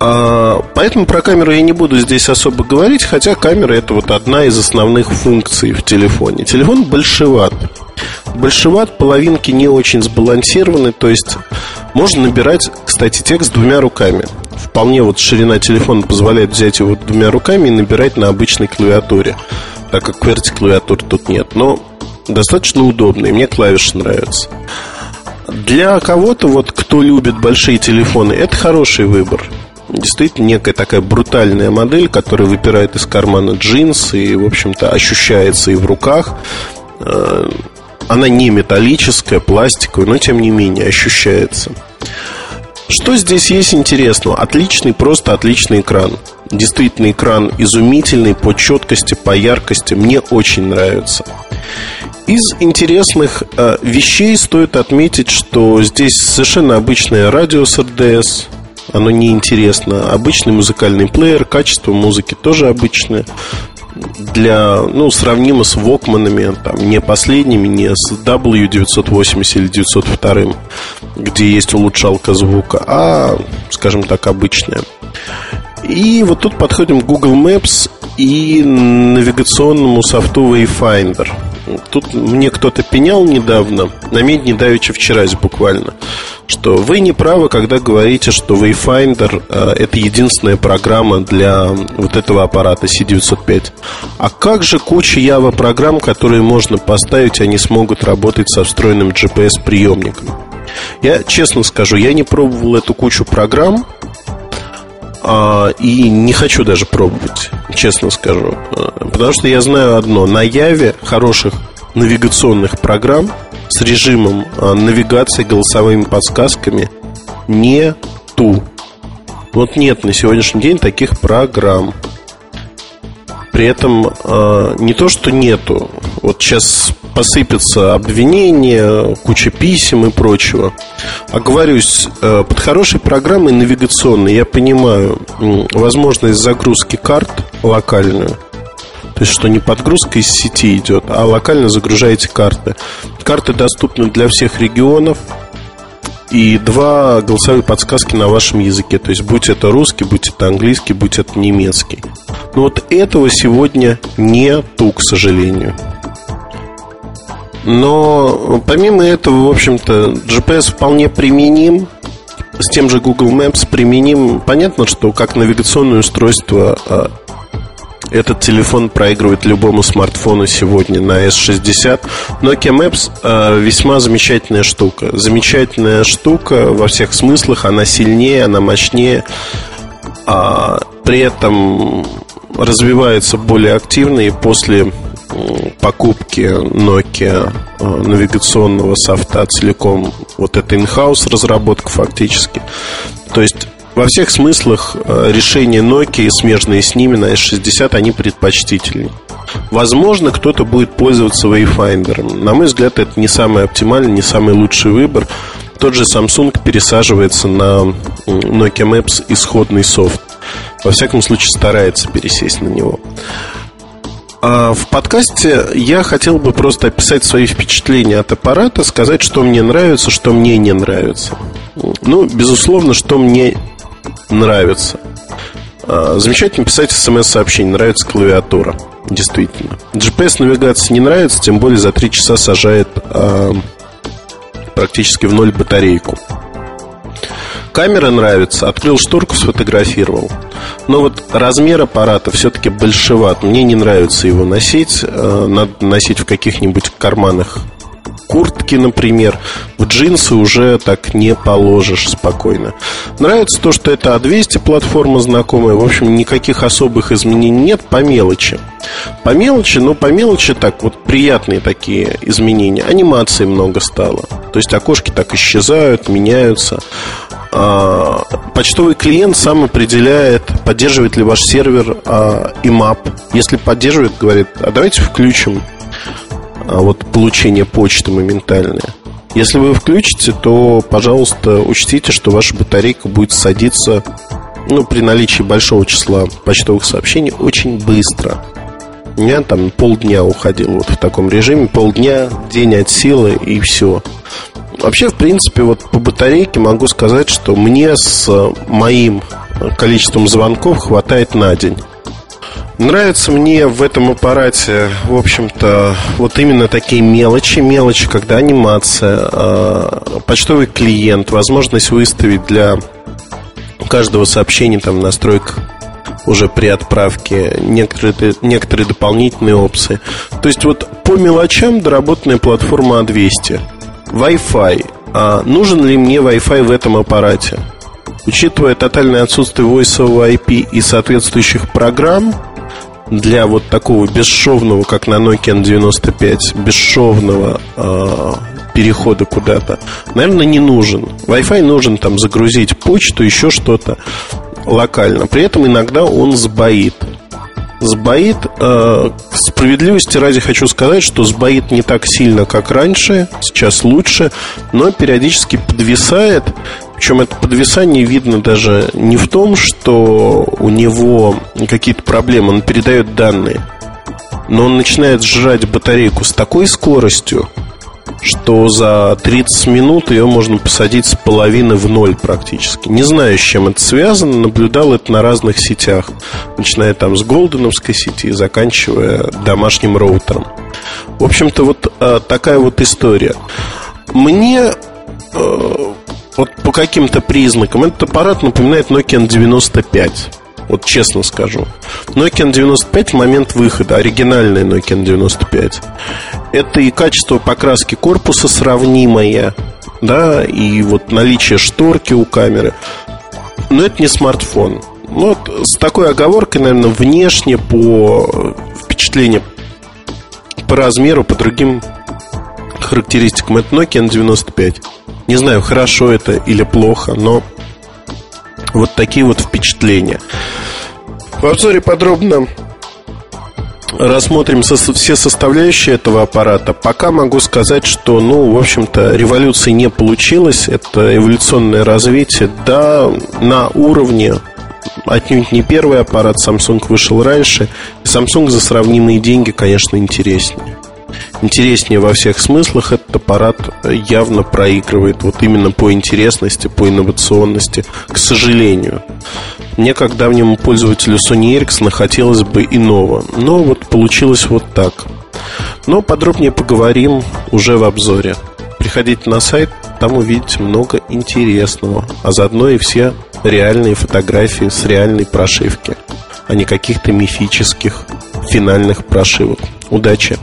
А, поэтому про камеру я не буду здесь особо говорить, хотя камера это вот одна из основных функций в телефоне. Телефон большеват. Большеват, половинки не очень сбалансированы, то есть можно набирать, кстати, текст двумя руками вполне вот ширина телефона позволяет взять его двумя руками и набирать на обычной клавиатуре, так как QWERTY клавиатуры тут нет. Но достаточно удобно, и мне клавиши нравятся. Для кого-то, вот кто любит большие телефоны, это хороший выбор. Действительно, некая такая брутальная модель, которая выпирает из кармана джинс и, в общем-то, ощущается и в руках. Э, она не металлическая, пластиковая, но тем не менее ощущается. Что здесь есть интересного? Отличный, просто отличный экран. Действительно, экран изумительный по четкости, по яркости. Мне очень нравится. Из интересных э, вещей стоит отметить, что здесь совершенно обычное радио с РДС. Оно неинтересно. Обычный музыкальный плеер, качество музыки тоже обычное для, ну, сравнимо с Вокманами, там, не последними, не с W980 или 902, где есть улучшалка звука, а, скажем так, обычная. И вот тут подходим к Google Maps и навигационному софту Wayfinder. Тут мне кто-то пенял недавно, на медне давеча вчера буквально, что вы не правы, когда говорите, что Wayfinder э, это единственная программа для вот этого аппарата C905. А как же куча Java программ, которые можно поставить, они смогут работать со встроенным GPS-приемником? Я честно скажу, я не пробовал эту кучу программ, и не хочу даже пробовать, честно скажу. А, потому что я знаю одно. На Яве хороших навигационных программ с режимом а, навигации голосовыми подсказками нету. Вот нет на сегодняшний день таких программ. При этом э, не то, что нету. Вот сейчас посыпятся обвинения, куча писем и прочего. Оговорюсь, э, под хорошей программой навигационной я понимаю возможность загрузки карт локальную. То есть, что не подгрузка из сети идет, а локально загружаете карты. Карты доступны для всех регионов. И два голосовые подсказки на вашем языке. То есть, будь это русский, будь это английский, будь это немецкий. Но вот этого сегодня нету, к сожалению. Но помимо этого, в общем-то, GPS вполне применим. С тем же Google Maps применим. Понятно, что как навигационное устройство а, этот телефон проигрывает любому смартфону сегодня на S60. Nokia Maps э, весьма замечательная штука. Замечательная штука во всех смыслах. Она сильнее, она мощнее. А, при этом развивается более активно и после покупки Nokia э, навигационного софта целиком вот это in-house разработка фактически. То есть во всех смыслах э, решения Nokia и смежные с ними на S60 они предпочтительнее. Возможно, кто-то будет пользоваться Wayfinder. На мой взгляд, это не самый оптимальный, не самый лучший выбор. Тот же Samsung пересаживается на Nokia Maps исходный софт. Во всяком случае, старается пересесть на него. А в подкасте я хотел бы просто описать свои впечатления от аппарата, сказать, что мне нравится, что мне не нравится. Ну, безусловно, что мне нравится. А, замечательно писать смс-сообщение, нравится клавиатура. Действительно. GPS-навигация не нравится, тем более за 3 часа сажает а, практически в ноль батарейку. Камера нравится, открыл шторку, сфотографировал. Но вот размер аппарата все-таки большеват. Мне не нравится его носить. Э, надо носить в каких-нибудь карманах куртки, например, в джинсы уже так не положишь спокойно. Нравится то, что это А200 платформа знакомая. В общем, никаких особых изменений нет по мелочи. По мелочи, но по мелочи так вот приятные такие изменения. Анимации много стало. То есть окошки так исчезают, меняются. А, почтовый клиент сам определяет, поддерживает ли ваш сервер а, IMAP. Если поддерживает, говорит, а давайте включим а вот получение почты моментальное. Если вы включите, то, пожалуйста, учтите, что ваша батарейка будет садиться ну, при наличии большого числа почтовых сообщений очень быстро. У меня там полдня уходил вот в таком режиме, полдня, день от силы и все. Вообще, в принципе, вот по батарейке могу сказать, что мне с моим количеством звонков хватает на день. Нравится мне в этом аппарате, в общем-то, вот именно такие мелочи. Мелочи, когда анимация, а, почтовый клиент, возможность выставить для каждого сообщения там настройка уже при отправке некоторые, некоторые дополнительные опции. То есть вот по мелочам доработанная платформа А200. Wi-Fi. А нужен ли мне Wi-Fi в этом аппарате? Учитывая тотальное отсутствие Voice over IP и соответствующих программ, для вот такого бесшовного, как на Nokia N95, бесшовного э, перехода куда-то, наверное, не нужен. Wi-Fi нужен там загрузить почту, еще что-то локально. При этом иногда он сбоит. Сбоит, э, справедливости ради хочу сказать, что сбоит не так сильно, как раньше, сейчас лучше, но периодически подвисает. Причем это подвисание видно даже не в том, что у него какие-то проблемы, он передает данные, но он начинает сжать батарейку с такой скоростью, что за 30 минут ее можно посадить с половины в ноль практически. Не знаю, с чем это связано, наблюдал это на разных сетях, начиная там с голденовской сети и заканчивая домашним роутером. В общем-то, вот э, такая вот история. Мне э, вот по каким-то признакам этот аппарат напоминает Nokia 95. Вот честно скажу. Nokia 95 в момент выхода, оригинальная Nokia 95. Это и качество покраски корпуса сравнимое, да, и вот наличие шторки у камеры. Но это не смартфон. Ну, вот с такой оговоркой, наверное, внешне по впечатлению по размеру, по другим характеристикам. Это Nokia 95. Не знаю, хорошо это или плохо, но вот такие вот впечатления. В обзоре подробно рассмотрим со, все составляющие этого аппарата. Пока могу сказать, что, ну, в общем-то, революции не получилось. Это эволюционное развитие, да, на уровне отнюдь не первый аппарат, Samsung вышел раньше. Samsung за сравнимые деньги, конечно, интереснее интереснее во всех смыслах, этот аппарат явно проигрывает вот именно по интересности, по инновационности, к сожалению. Мне, как давнему пользователю Sony Ericsson, хотелось бы иного. Но вот получилось вот так. Но подробнее поговорим уже в обзоре. Приходите на сайт, там увидите много интересного, а заодно и все реальные фотографии с реальной прошивки, а не каких-то мифических финальных прошивок. Удачи!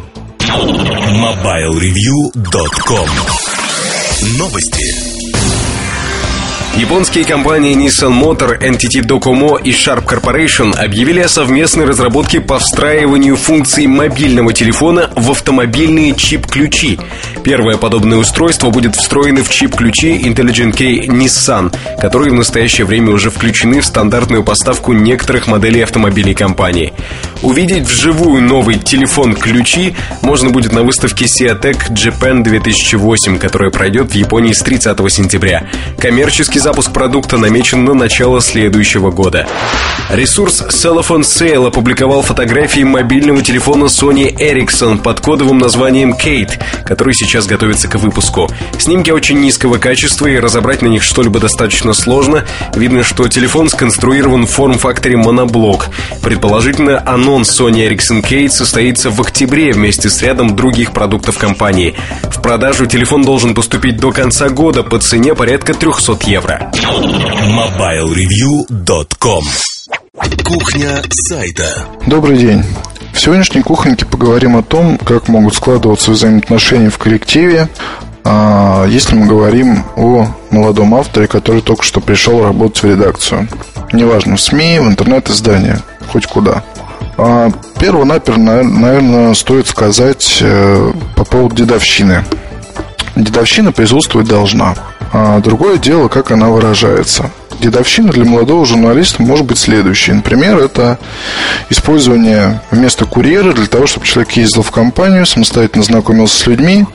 MobileReview.com Новости. Японские компании Nissan Motor, NTT Docomo и Sharp Corporation объявили о совместной разработке по встраиванию функций мобильного телефона в автомобильные чип-ключи. Первое подобное устройство будет встроено в чип-ключи Intelligent Key Nissan, которые в настоящее время уже включены в стандартную поставку некоторых моделей автомобилей компании. Увидеть вживую новый телефон-ключи можно будет на выставке Seatec Japan 2008, которая пройдет в Японии с 30 сентября. Коммерческий запуск продукта намечен на начало следующего года. Ресурс Cellophone Sale опубликовал фотографии мобильного телефона Sony Ericsson под кодовым названием Kate, который сейчас готовится к выпуску. Снимки очень низкого качества и разобрать на них что-либо достаточно сложно. Видно, что телефон сконструирован в форм-факторе моноблок. Предположительно, анонс Sony Ericsson Kate состоится в октябре вместе с рядом других продуктов компании. В продажу телефон должен поступить до конца года по цене порядка 300 евро евро. MobileReview.com Кухня сайта Добрый день. В сегодняшней кухоньке поговорим о том, как могут складываться взаимоотношения в коллективе, а, если мы говорим о молодом авторе, который только что пришел работать в редакцию. Неважно, в СМИ, в интернет-издание, хоть куда. А, Перво-наперво, наверное, стоит сказать э, по поводу дедовщины. Дедовщина присутствовать должна. А другое дело, как она выражается. Дедовщина для молодого журналиста может быть следующей. Например, это использование вместо курьера для того, чтобы человек ездил в компанию, самостоятельно знакомился с людьми,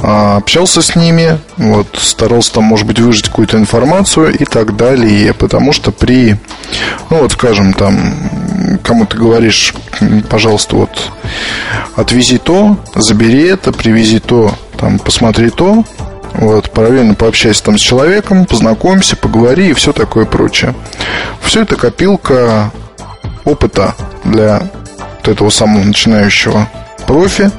а, общался с ними, вот, старался там, может быть, выжить какую-то информацию и так далее. Потому что при, ну вот, скажем, там, кому ты говоришь, пожалуйста, вот, отвези то, забери это, привези то, там, посмотри то, вот, параллельно пообщайся там с человеком, познакомься, поговори и все такое прочее. Все это копилка опыта для вот этого самого начинающего профи.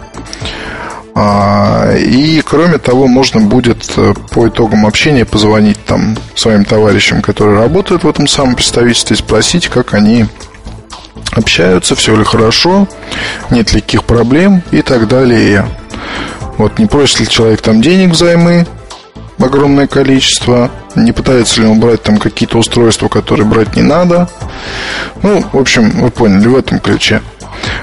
А, и кроме того, можно будет э, по итогам общения позвонить там своим товарищам, которые работают в этом самом представительстве, спросить, как они общаются, все ли хорошо, нет ли каких проблем и так далее. Вот не просит ли человек там денег взаймы, огромное количество, не пытается ли он брать там какие-то устройства, которые брать не надо. Ну, в общем, вы поняли, в этом ключе.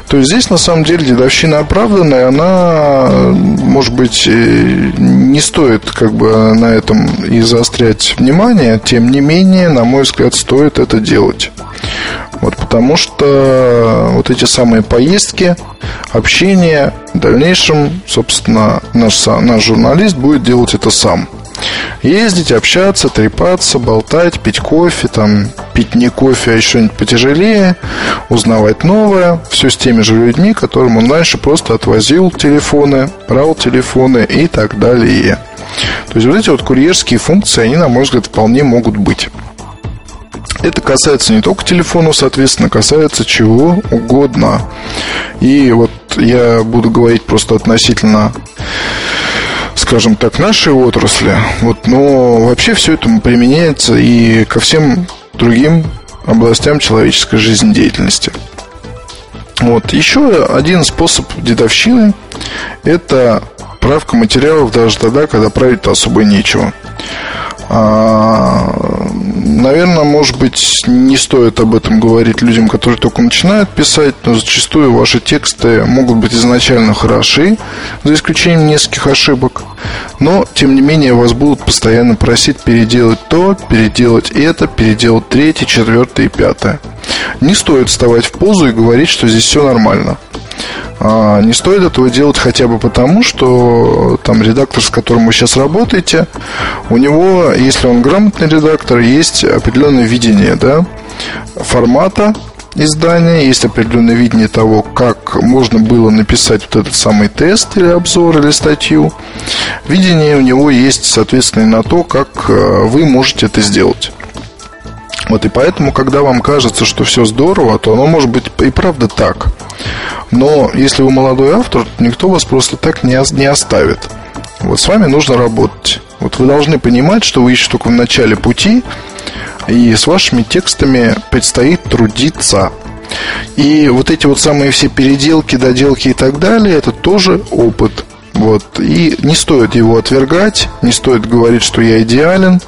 То есть здесь на самом деле дедовщина оправданная, она, может быть, не стоит как бы на этом и заострять внимание, тем не менее, на мой взгляд, стоит это делать. Вот потому что вот эти самые поездки, общение, в дальнейшем, собственно, наш, наш журналист будет делать это сам. Ездить, общаться, трепаться, болтать, пить кофе, там, пить не кофе, а еще что-нибудь потяжелее, узнавать новое, все с теми же людьми, которым он раньше просто отвозил телефоны, брал телефоны и так далее. То есть вот эти вот курьерские функции, они, на мой взгляд, вполне могут быть. Это касается не только телефона, соответственно, касается чего угодно. И вот я буду говорить просто относительно скажем так, нашей отрасли. Вот, но вообще все это применяется и ко всем другим областям человеческой жизнедеятельности. Вот. Еще один способ дедовщины – это правка материалов даже тогда, когда править особо нечего. А, наверное, может быть, не стоит об этом говорить людям, которые только начинают писать, но зачастую ваши тексты могут быть изначально хороши, за исключением нескольких ошибок. Но, тем не менее, вас будут постоянно просить переделать то, переделать это, переделать третье, четвертое и пятое. Не стоит вставать в позу и говорить, что здесь все нормально. А, не стоит этого делать хотя бы потому, что там редактор, с которым вы сейчас работаете, у него, если он грамотный редактор, есть определенное видение да, формата издания, есть определенное видение того, как можно было написать вот этот самый тест или обзор или статью. Видение у него есть, соответственно, и на то, как э, вы можете это сделать. Вот и поэтому, когда вам кажется, что все здорово, то оно может быть и правда так. Но если вы молодой автор, никто вас просто так не, не оставит. Вот с вами нужно работать. Вот вы должны понимать, что вы еще только в начале пути, и с вашими текстами предстоит трудиться. И вот эти вот самые все переделки, доделки и так далее, это тоже опыт. Вот. И не стоит его отвергать, не стоит говорить, что я идеален.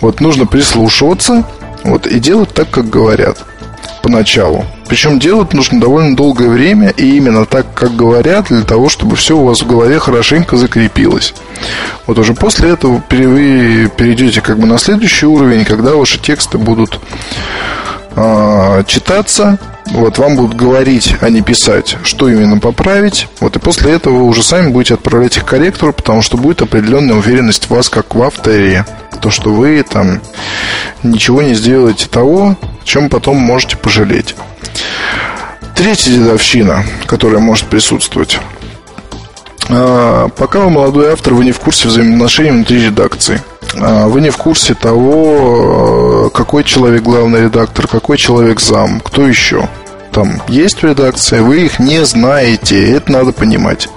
Вот нужно прислушиваться вот, и делать так, как говорят поначалу. Причем делать нужно довольно долгое время и именно так, как говорят, для того, чтобы все у вас в голове хорошенько закрепилось. Вот уже после этого вы перейдете как бы на следующий уровень, когда ваши тексты будут э, читаться, вот вам будут говорить, а не писать, что именно поправить. Вот и после этого вы уже сами будете отправлять их корректору, потому что будет определенная уверенность в вас, как в авторе. То, что вы там ничего не сделаете того, чем потом можете пожалеть. Третья дедовщина, которая может присутствовать. А, пока вы молодой автор, вы не в курсе взаимоотношений внутри редакции. А, вы не в курсе того, какой человек главный редактор, какой человек зам, кто еще там есть в редакции, вы их не знаете. Это надо понимать.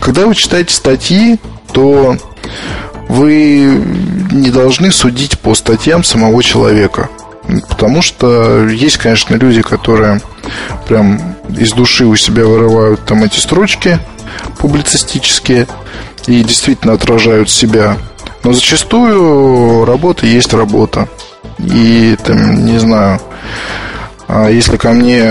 Когда вы читаете статьи, то вы не должны судить по статьям самого человека. Потому что есть, конечно, люди, которые прям из души у себя вырывают там эти строчки публицистические и действительно отражают себя. Но зачастую работа есть работа. И там, не знаю, а если ко мне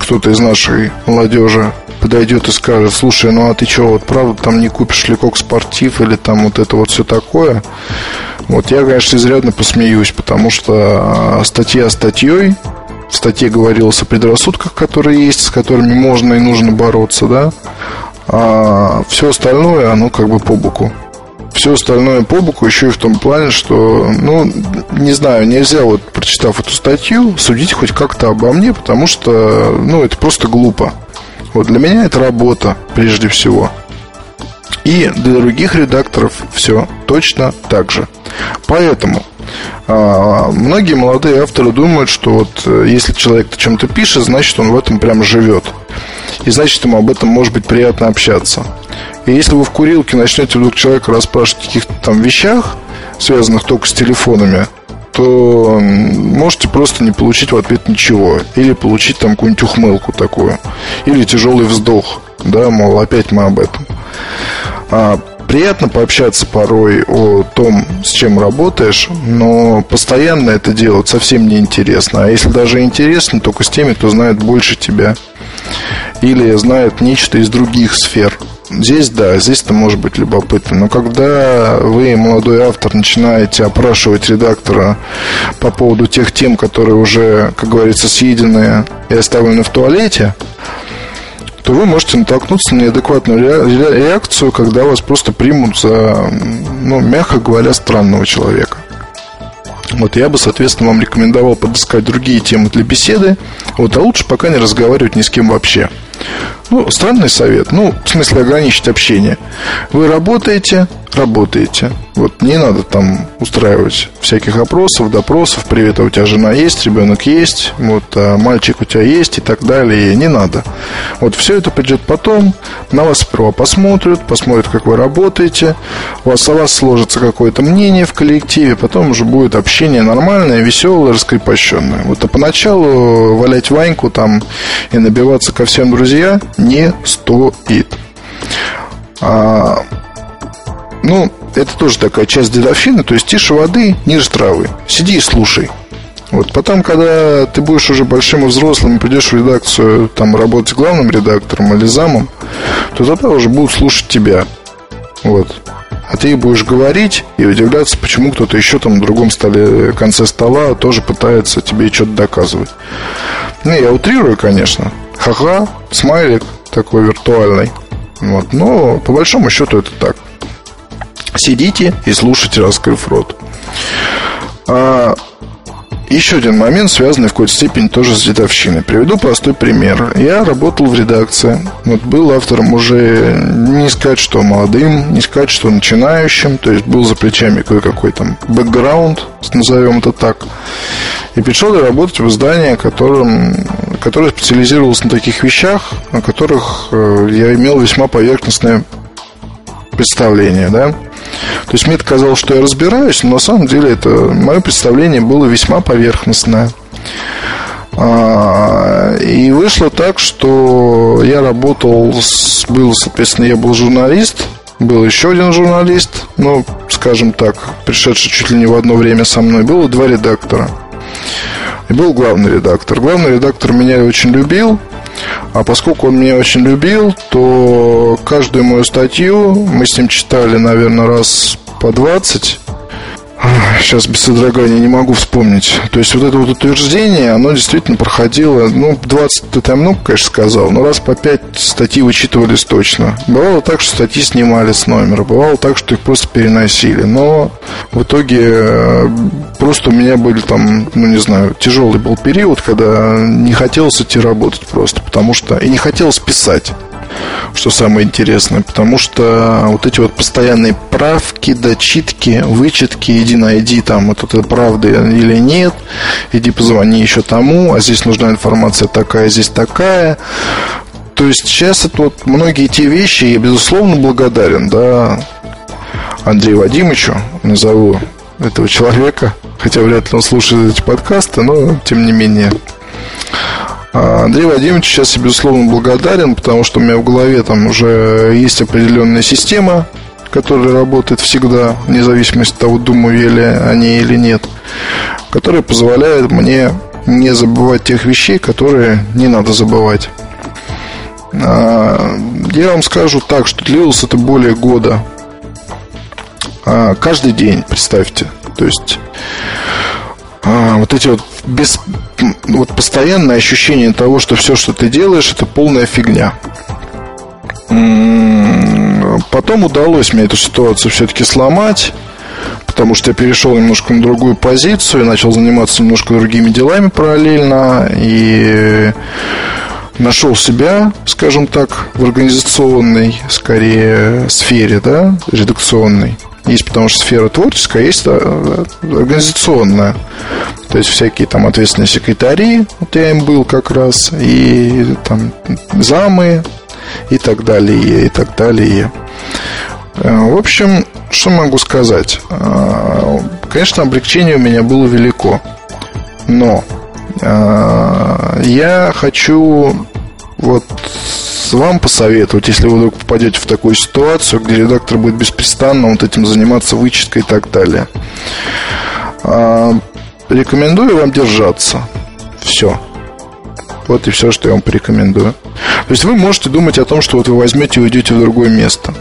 кто-то из нашей молодежи подойдет и скажет, слушай, ну а ты что, вот правда там не купишь лекок спортив или там вот это вот все такое, вот я, конечно, изрядно посмеюсь, потому что а, статья статьей, в статье говорилось о предрассудках, которые есть, с которыми можно и нужно бороться, да, а все остальное, оно как бы по боку. Все остальное по боку еще и в том плане, что, ну, не знаю, нельзя вот, прочитав эту статью, судить хоть как-то обо мне, потому что, ну, это просто глупо. Вот для меня это работа, прежде всего. И для других редакторов все точно так же. Поэтому а, многие молодые авторы думают, что вот э, если человек о чем-то пишет, значит он в этом прям живет. И значит ему об этом может быть приятно общаться. И если вы в курилке начнете вдруг человека расспрашивать о каких-то там вещах, связанных только с телефонами, то можете просто не получить в ответ ничего. Или получить там какую-нибудь ухмылку такую. Или тяжелый вздох. Да, мол, опять мы об этом. А, приятно пообщаться порой о том, с чем работаешь, но постоянно это делать совсем не интересно. А если даже интересно, только с теми, кто знает больше тебя. Или знает нечто из других сфер. Здесь да, здесь это может быть любопытно. Но когда вы, молодой автор, начинаете опрашивать редактора по поводу тех тем, которые уже, как говорится, съедены и оставлены в туалете, то вы можете натолкнуться на неадекватную реакцию, когда вас просто примут за, ну, мягко говоря, странного человека. Вот я бы, соответственно, вам рекомендовал подыскать другие темы для беседы. Вот, а лучше пока не разговаривать ни с кем вообще. Ну, странный совет. Ну, в смысле ограничить общение. Вы работаете, работаете. Вот не надо там устраивать всяких опросов, допросов. Привет, а у тебя жена есть, ребенок есть, вот а мальчик у тебя есть и так далее. Не надо. Вот все это придет потом. На вас сперва посмотрят, посмотрят, как вы работаете. У вас о вас сложится какое-то мнение в коллективе. Потом уже будет общение нормальное, веселое, раскрепощенное. Вот а поначалу валять Ваньку там и набиваться ко всем друзьям не стоит. А, ну, это тоже такая часть дедовщины, то есть тише воды, ниже травы. Сиди и слушай. Вот потом, когда ты будешь уже большим и взрослым придешь в редакцию там работать главным редактором или замом, то тогда уже будут слушать тебя. Вот. А ты будешь говорить и удивляться, почему кто-то еще там на другом столе, конце стола тоже пытается тебе что-то доказывать. Ну, я утрирую, конечно. Ха-ха, смайлик такой виртуальный. Вот. Но по большому счету это так. Сидите и слушайте, раскрыв рот. А, еще один момент, связанный в какой-то степени тоже с дедовщиной. Приведу простой пример. Я работал в редакции. Вот был автором уже, не сказать, что молодым, не сказать, что начинающим. То есть был за плечами кое-какой там бэкграунд, назовем это так. И пришел работать в издание, которым, которое специализировалось на таких вещах, о которых э, я имел весьма поверхностное представление, да. То есть мне казалось, что я разбираюсь, но на самом деле это мое представление было весьма поверхностное. А, и вышло так, что я работал, с, был, соответственно, я был журналист, был еще один журналист, ну, скажем так, пришедший чуть ли не в одно время со мной, было два редактора. И был главный редактор. Главный редактор меня очень любил, а поскольку он меня очень любил, то каждую мою статью мы с ним читали, наверное, раз по 20 Сейчас без содрогания не могу вспомнить. То есть вот это вот утверждение, оно действительно проходило, ну, 20 это я много, конечно, сказал, но раз по 5 статьи вычитывались точно. Бывало так, что статьи снимали с номера, бывало так, что их просто переносили. Но в итоге э, просто у меня были там, ну, не знаю, тяжелый был период, когда не хотелось идти работать просто, потому что и не хотелось писать что самое интересное, потому что вот эти вот постоянные правки, дочитки, вычетки, иди найди там, вот это правда или нет, иди позвони еще тому, а здесь нужна информация такая, здесь такая. То есть сейчас это вот многие те вещи, я безусловно благодарен, да, Андрею Вадимовичу, назову этого человека, хотя вряд ли он слушает эти подкасты, но тем не менее Андрей Вадимович сейчас я, безусловно, благодарен, потому что у меня в голове там уже есть определенная система, которая работает всегда, вне зависимости от того, думаю я ли о ней или нет, которая позволяет мне не забывать тех вещей, которые не надо забывать. А, я вам скажу так, что длилось это более года. А, каждый день, представьте. То есть вот эти вот без, вот постоянное ощущение того, что все, что ты делаешь, это полная фигня. Потом удалось мне эту ситуацию все-таки сломать, потому что я перешел немножко на другую позицию, начал заниматься немножко другими делами параллельно и нашел себя, скажем так, в организационной, скорее, сфере, да, редакционной. Есть потому что сфера творческая, есть э, организационная. То есть всякие там ответственные секретари, вот я им был как раз, и там замы, и так далее, и так далее. Э, в общем, что могу сказать? Э, конечно, облегчение у меня было велико. Но я хочу вот вам посоветовать, если вы вдруг попадете в такую ситуацию, где редактор будет беспрестанно вот этим заниматься вычеткой и так далее. А, рекомендую вам держаться. Все. Вот и все, что я вам порекомендую. То есть вы можете думать о том, что вот вы возьмете и уйдете в другое место.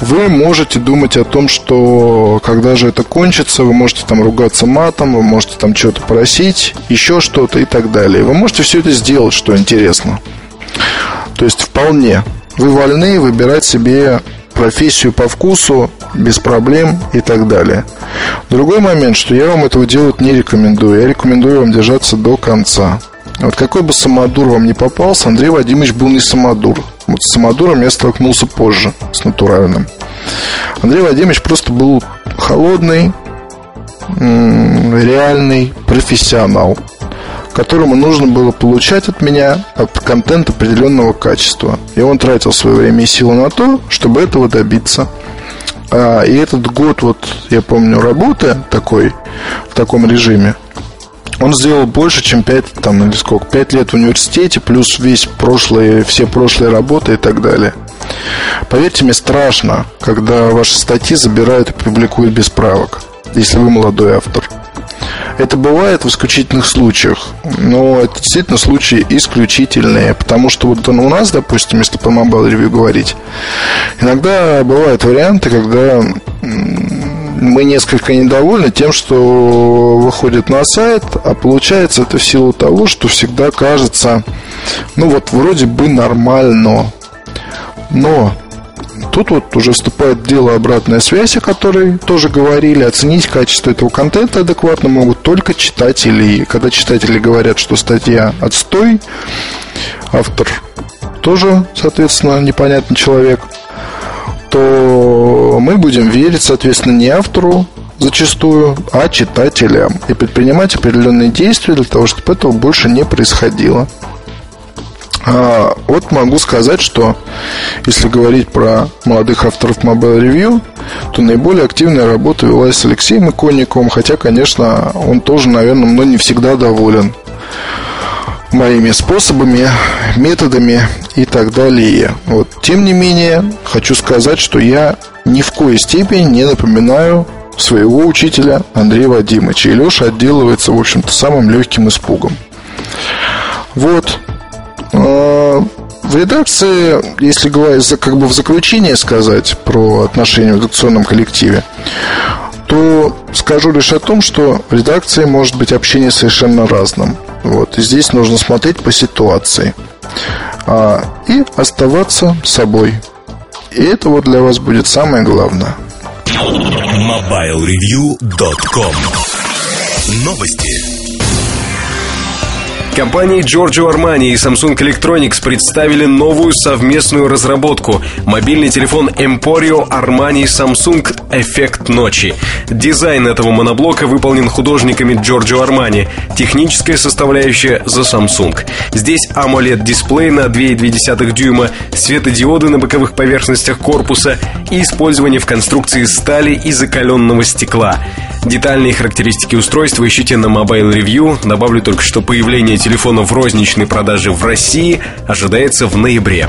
Вы можете думать о том, что когда же это кончится, вы можете там ругаться матом, вы можете там что-то просить, еще что-то и так далее. Вы можете все это сделать, что интересно. То есть вполне вы вольны выбирать себе профессию по вкусу, без проблем и так далее. Другой момент, что я вам этого делать не рекомендую. Я рекомендую вам держаться до конца. Вот какой бы самодур вам не попался, Андрей Вадимович был не самодур. Вот с самодуром я столкнулся позже, с натуральным. Андрей Вадимович просто был холодный, реальный профессионал, которому нужно было получать от меня контент определенного качества. И он тратил свое время и силы на то, чтобы этого добиться. А, и этот год, вот я помню, работы такой, в таком режиме, он сделал больше, чем 5, там, или сколько, 5 лет в университете, плюс весь прошлые, все прошлые работы и так далее. Поверьте мне, страшно, когда ваши статьи забирают и публикуют без правок, если вы молодой автор. Это бывает в исключительных случаях, но это действительно случаи исключительные, потому что вот у нас, допустим, если по Mobile Review говорить, иногда бывают варианты, когда мы несколько недовольны тем, что выходит на сайт, а получается это в силу того, что всегда кажется, ну вот вроде бы нормально. Но тут вот уже вступает в дело обратная связь, о которой тоже говорили. Оценить качество этого контента адекватно могут только читатели. Когда читатели говорят, что статья отстой, автор тоже, соответственно, непонятный человек – то мы будем верить, соответственно, не автору зачастую, а читателям и предпринимать определенные действия для того, чтобы этого больше не происходило. А, вот могу сказать, что если говорить про молодых авторов Mobile Review, то наиболее активная работа велась с Алексеем Иконниковым, хотя, конечно, он тоже, наверное, но не всегда доволен моими способами, методами и так далее. Вот. Тем не менее, хочу сказать, что я ни в коей степени не напоминаю своего учителя Андрея Вадимовича. И Леша отделывается, в общем-то, самым легким испугом. Вот. А, в редакции, если говорить, как бы в заключение сказать про отношения в редакционном коллективе, то скажу лишь о том, что в редакции может быть общение совершенно разным. Вот. И здесь нужно смотреть по ситуации. А, и оставаться собой. И это вот для вас будет самое главное. MobileReview.com Новости. Компании Giorgio Armani и Samsung Electronics представили новую совместную разработку – мобильный телефон Emporio Armani Samsung «Эффект ночи». Дизайн этого моноблока выполнен художниками Giorgio Armani, техническая составляющая за Samsung. Здесь AMOLED-дисплей на 2,2 дюйма, светодиоды на боковых поверхностях корпуса и использование в конструкции стали и закаленного стекла – Детальные характеристики устройства ищите на Mobile Review. Добавлю только, что появление телефона в розничной продаже в России ожидается в ноябре.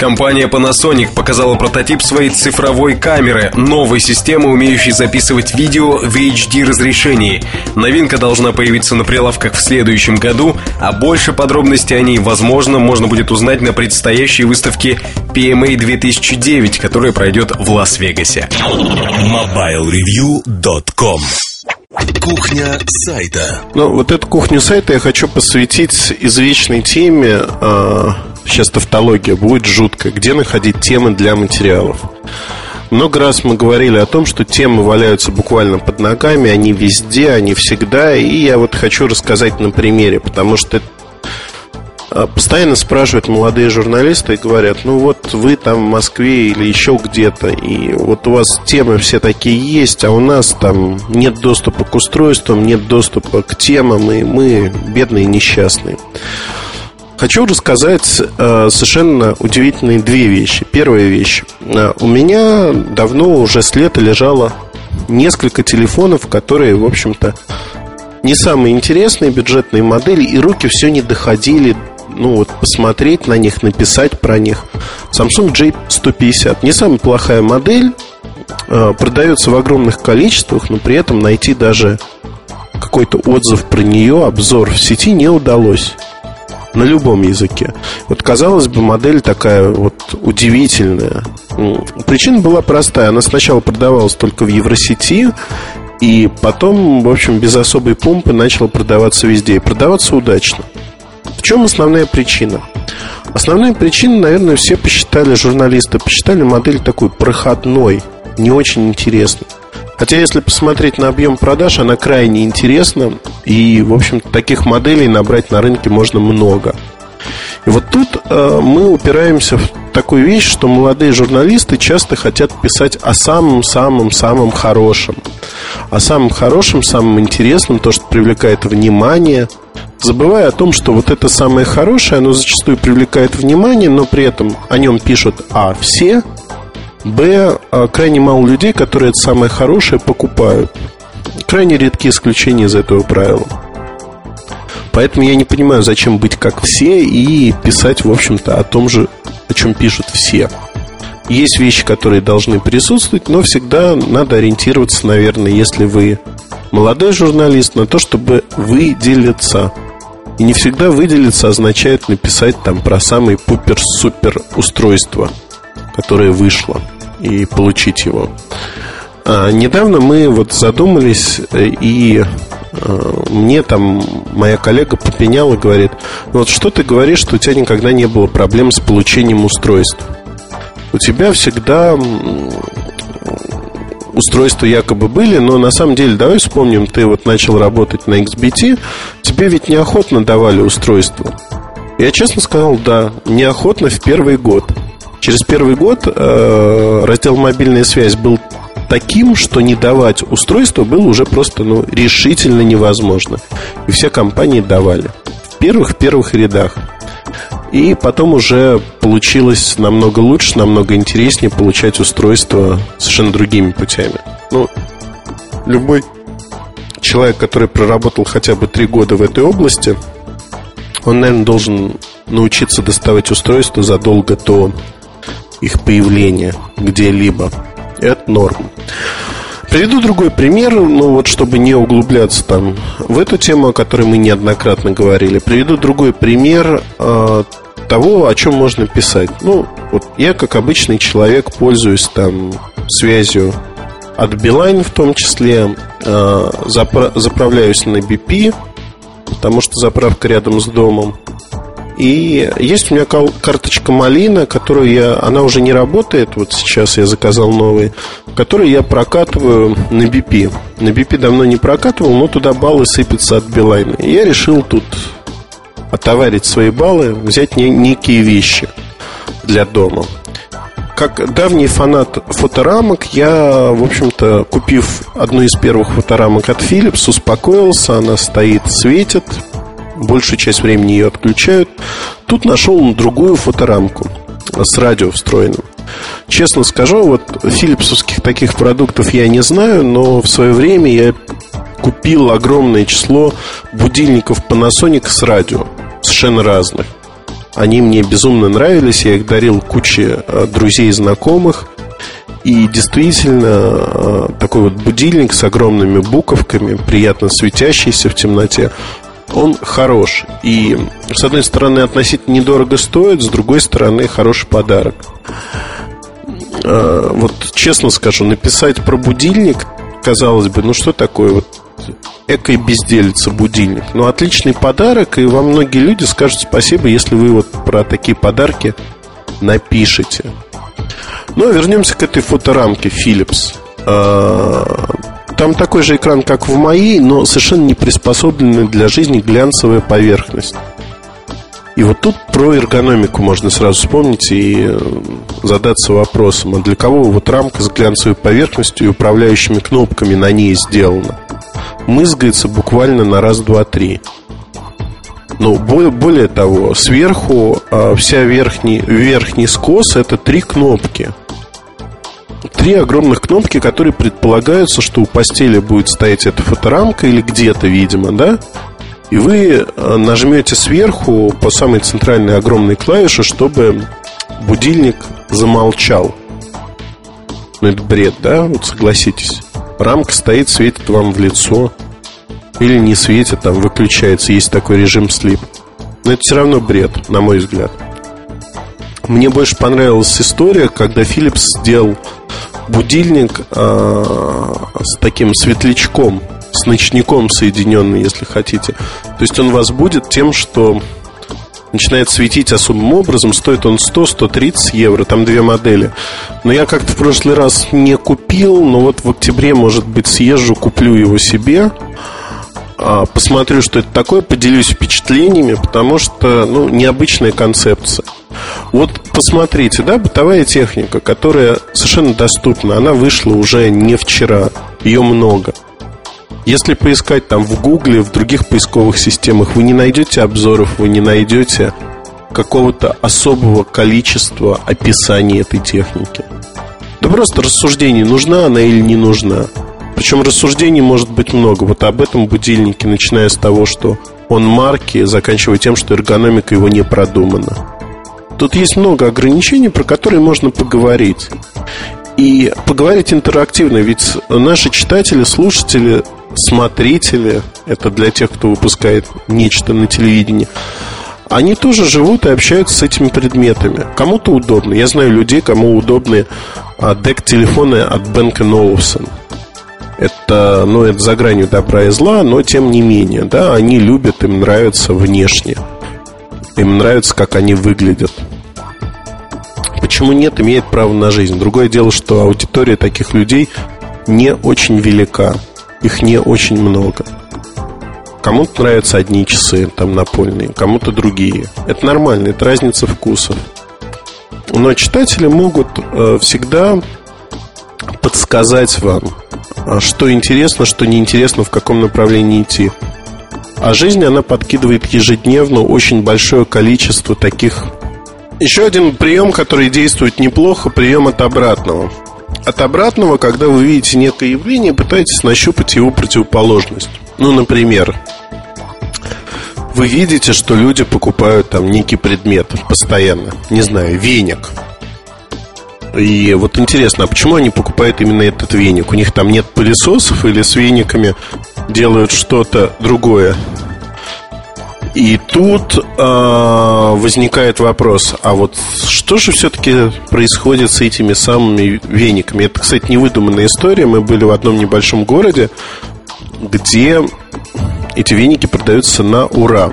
Компания Panasonic показала прототип своей цифровой камеры, новой системы, умеющей записывать видео в HD разрешении. Новинка должна появиться на прилавках в следующем году, а больше подробностей о ней, возможно, можно будет узнать на предстоящей выставке PMA 2009, которая пройдет в Лас-Вегасе. MobileReview.com Кухня сайта. Ну, вот эту кухню сайта я хочу посвятить извечной теме э, сейчас тавтология будет жуткая, где находить темы для материалов. Много раз мы говорили о том, что темы валяются буквально под ногами, они везде, они всегда. И я вот хочу рассказать на примере, потому что а, постоянно спрашивают молодые журналисты и говорят, ну вот вы там в Москве или еще где-то, и вот у вас темы все такие есть, а у нас там нет доступа к устройствам, нет доступа к темам, и мы бедные и несчастные. Хочу рассказать э, совершенно удивительные две вещи. Первая вещь. Э, у меня давно, уже с лета лежало несколько телефонов, которые, в общем-то, не самые интересные бюджетные модели, и руки все не доходили ну вот посмотреть на них, написать про них. Samsung J150 не самая плохая модель, э, продается в огромных количествах, но при этом найти даже какой-то отзыв про нее, обзор в сети не удалось на любом языке. Вот, казалось бы, модель такая вот удивительная. Причина была простая. Она сначала продавалась только в Евросети, и потом, в общем, без особой помпы начала продаваться везде. И продаваться удачно. В чем основная причина? Основная причина, наверное, все посчитали, журналисты посчитали модель такой проходной, не очень интересной. Хотя, если посмотреть на объем продаж, она крайне интересна. И, в общем таких моделей набрать на рынке можно много. И вот тут э, мы упираемся в такую вещь, что молодые журналисты часто хотят писать о самом-самом-самом хорошем. О самом хорошем, самом интересном, то, что привлекает внимание, забывая о том, что вот это самое хорошее, оно зачастую привлекает внимание, но при этом о нем пишут А все, Б а, крайне мало людей, которые это самое хорошее покупают. Крайне редкие исключения из этого правила. Поэтому я не понимаю, зачем быть как все и писать, в общем-то, о том же, о чем пишут все. Есть вещи, которые должны присутствовать, но всегда надо ориентироваться, наверное, если вы молодой журналист, на то, чтобы выделиться. И не всегда выделиться означает написать там про самый пупер-супер устройство, которое вышло, и получить его. А, недавно мы вот задумались и Э, мне там моя коллега попеняла говорит, «Ну вот что ты говоришь, что у тебя никогда не было проблем с получением устройств? У тебя всегда устройства якобы были, но на самом деле, давай вспомним, ты вот начал работать на XBT, тебе ведь неохотно давали устройство. Я честно сказал, да, неохотно в первый год. Через первый год э, раздел мобильная связь был таким, что не давать устройство было уже просто ну, решительно невозможно. И все компании давали. В первых-первых рядах. И потом уже получилось намного лучше, намного интереснее получать устройство совершенно другими путями. Ну, любой человек, который проработал хотя бы три года в этой области, он, наверное, должен научиться доставать устройства задолго до их появления где-либо. Это норм. Приведу другой пример, ну вот чтобы не углубляться там в эту тему, о которой мы неоднократно говорили. Приведу другой пример э, того, о чем можно писать. Ну, вот я как обычный человек пользуюсь там связью от Билайн в том числе, э, запра- заправляюсь на BP, потому что заправка рядом с домом. И есть у меня карточка Малина, которую я, она уже не работает, вот сейчас я заказал новый, которую я прокатываю на BP. На BP давно не прокатывал, но туда баллы сыпятся от Билайна. И я решил тут отоварить свои баллы, взять не, некие вещи для дома. Как давний фанат фоторамок, я, в общем-то, купив одну из первых фоторамок от Philips, успокоился, она стоит, светит, большую часть времени ее отключают. Тут нашел другую фоторамку с радио встроенным. Честно скажу, вот филипсовских таких продуктов я не знаю, но в свое время я купил огромное число будильников Panasonic с радио, совершенно разных. Они мне безумно нравились, я их дарил куче э, друзей и знакомых. И действительно, э, такой вот будильник с огромными буковками, приятно светящийся в темноте, он хорош. И, с одной стороны, относительно недорого стоит, с другой стороны, хороший подарок. А, вот честно скажу, написать про будильник, казалось бы, ну что такое вот экой безделица будильник. Ну, отличный подарок, и вам многие люди скажут спасибо, если вы вот про такие подарки напишете. Ну, а вернемся к этой фоторамке Philips. Там такой же экран, как в моей, но совершенно не приспособленный для жизни глянцевая поверхность. И вот тут про эргономику можно сразу вспомнить и э, задаться вопросом, а для кого вот рамка с глянцевой поверхностью и управляющими кнопками на ней сделана? Мызгается буквально на раз, два, три. Но более того, сверху а, вся верхний, верхний скос это три кнопки – три огромных кнопки, которые предполагаются, что у постели будет стоять эта фоторамка или где-то, видимо, да? И вы э, нажмете сверху по самой центральной огромной клавише, чтобы будильник замолчал. Ну, это бред, да? Вот согласитесь. Рамка стоит, светит вам в лицо. Или не светит, там выключается, есть такой режим слип. Но это все равно бред, на мой взгляд. Мне больше понравилась история, когда Philips сделал будильник э, с таким светлячком, с ночником соединенный, если хотите. То есть он вас будет тем, что начинает светить особым образом. Стоит он 100-130 евро, там две модели. Но я как-то в прошлый раз не купил, но вот в октябре, может быть, съезжу, куплю его себе. А, посмотрю, что это такое, поделюсь впечатлениями, потому что, ну, необычная концепция. Вот посмотрите, да, бытовая техника, которая совершенно доступна, она вышла уже не вчера, ее много. Если поискать там в Гугле, в других поисковых системах, вы не найдете обзоров, вы не найдете какого-то особого количества описаний этой техники. Да просто рассуждение, нужна она или не нужна. Причем рассуждений может быть много. Вот об этом будильнике, начиная с того, что он марки, заканчивая тем, что эргономика его не продумана. Тут есть много ограничений, про которые можно поговорить. И поговорить интерактивно, ведь наши читатели, слушатели, смотрители, это для тех, кто выпускает нечто на телевидении, они тоже живут и общаются с этими предметами. Кому-то удобно. Я знаю людей, кому удобны а, дек-телефоны от Бенка Ноусон. Это, ну, это за гранью добра и зла, но тем не менее, да, они любят, им нравится внешне. Им нравится, как они выглядят. Почему нет, имеет право на жизнь. Другое дело, что аудитория таких людей не очень велика. Их не очень много. Кому-то нравятся одни часы там напольные, кому-то другие. Это нормально, это разница вкусов. Но читатели могут э, всегда подсказать вам, что интересно, что неинтересно, в каком направлении идти. А жизнь, она подкидывает ежедневно очень большое количество таких... Еще один прием, который действует неплохо, прием от обратного. От обратного, когда вы видите некое явление, пытаетесь нащупать его противоположность. Ну, например, вы видите, что люди покупают там некий предмет постоянно. Не знаю, веник – и вот интересно, а почему они покупают именно этот веник? У них там нет пылесосов или с вениками делают что-то другое? И тут э, возникает вопрос, а вот что же все-таки происходит с этими самыми вениками? Это, кстати, невыдуманная история. Мы были в одном небольшом городе, где эти веники продаются на ура.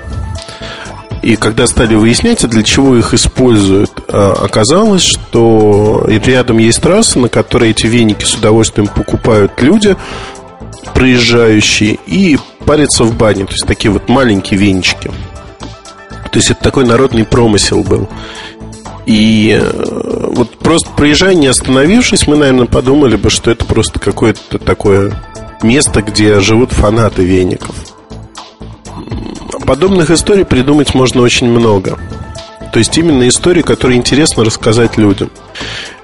И когда стали выяснять, для чего их используют, а, оказалось, что рядом есть трасса, на которой эти веники с удовольствием покупают люди, проезжающие, и парятся в бане. То есть такие вот маленькие венички. То есть это такой народный промысел был. И э, вот просто проезжая, не остановившись, мы, наверное, подумали бы, что это просто какое-то такое место, где живут фанаты веников. Подобных историй придумать можно очень много. То есть именно истории, которые интересно рассказать людям.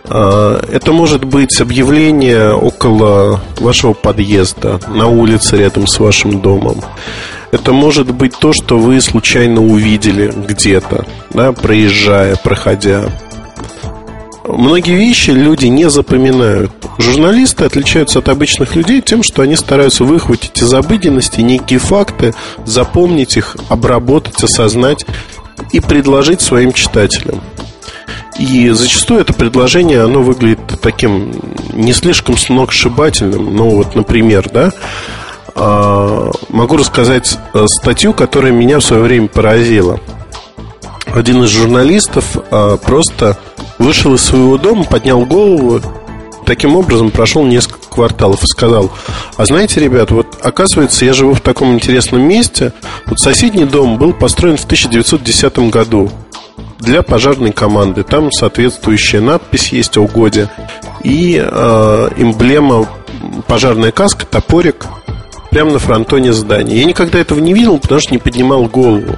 А, это может быть объявление около вашего подъезда, на улице рядом с вашим домом. Это может быть то, что вы случайно увидели где-то, да, проезжая, проходя. Многие вещи люди не запоминают. Журналисты отличаются от обычных людей тем, что они стараются выхватить из обыденности некие факты, запомнить их, обработать, осознать и предложить своим читателям. И зачастую это предложение, оно выглядит таким не слишком сногсшибательным. Ну вот, например, да, а, могу рассказать э, статью, которая меня в свое время поразила. Один из журналистов а, просто вышел из своего дома, поднял голову, таким образом прошел несколько кварталов и сказал, а знаете, ребят, вот оказывается, я живу в таком интересном месте, вот соседний дом был построен в 1910 году для пожарной команды. Там соответствующая надпись есть о угоде и э, эмблема пожарная каска, топорик прямо на фронтоне здания. Я никогда этого не видел, потому что не поднимал голову.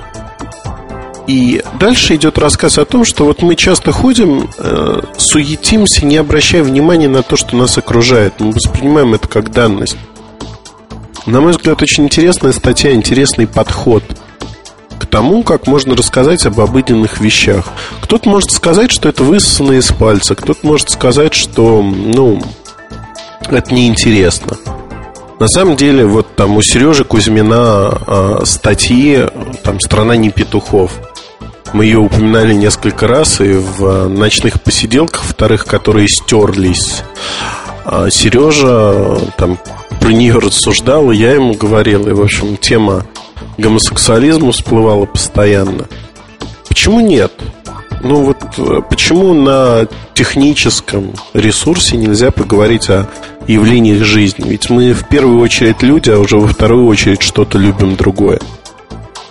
И дальше идет рассказ о том, что вот мы часто ходим, э, суетимся, не обращая внимания на то, что нас окружает. Мы воспринимаем это как данность. На мой взгляд, очень интересная статья, интересный подход к тому, как можно рассказать об обыденных вещах. Кто-то может сказать, что это высосано из пальца, кто-то может сказать, что, ну, это неинтересно. На самом деле, вот там у Сережи Кузьмина э, статьи там «Страна не петухов». Мы ее упоминали несколько раз и в э, ночных посиделках, вторых, которые стерлись. А Сережа там про нее рассуждал, я ему говорил, и, в общем, тема гомосексуализма всплывала постоянно. Почему нет? Ну вот э, почему на техническом ресурсе нельзя поговорить о явлениях жизни? Ведь мы в первую очередь люди, а уже во вторую очередь что-то любим другое.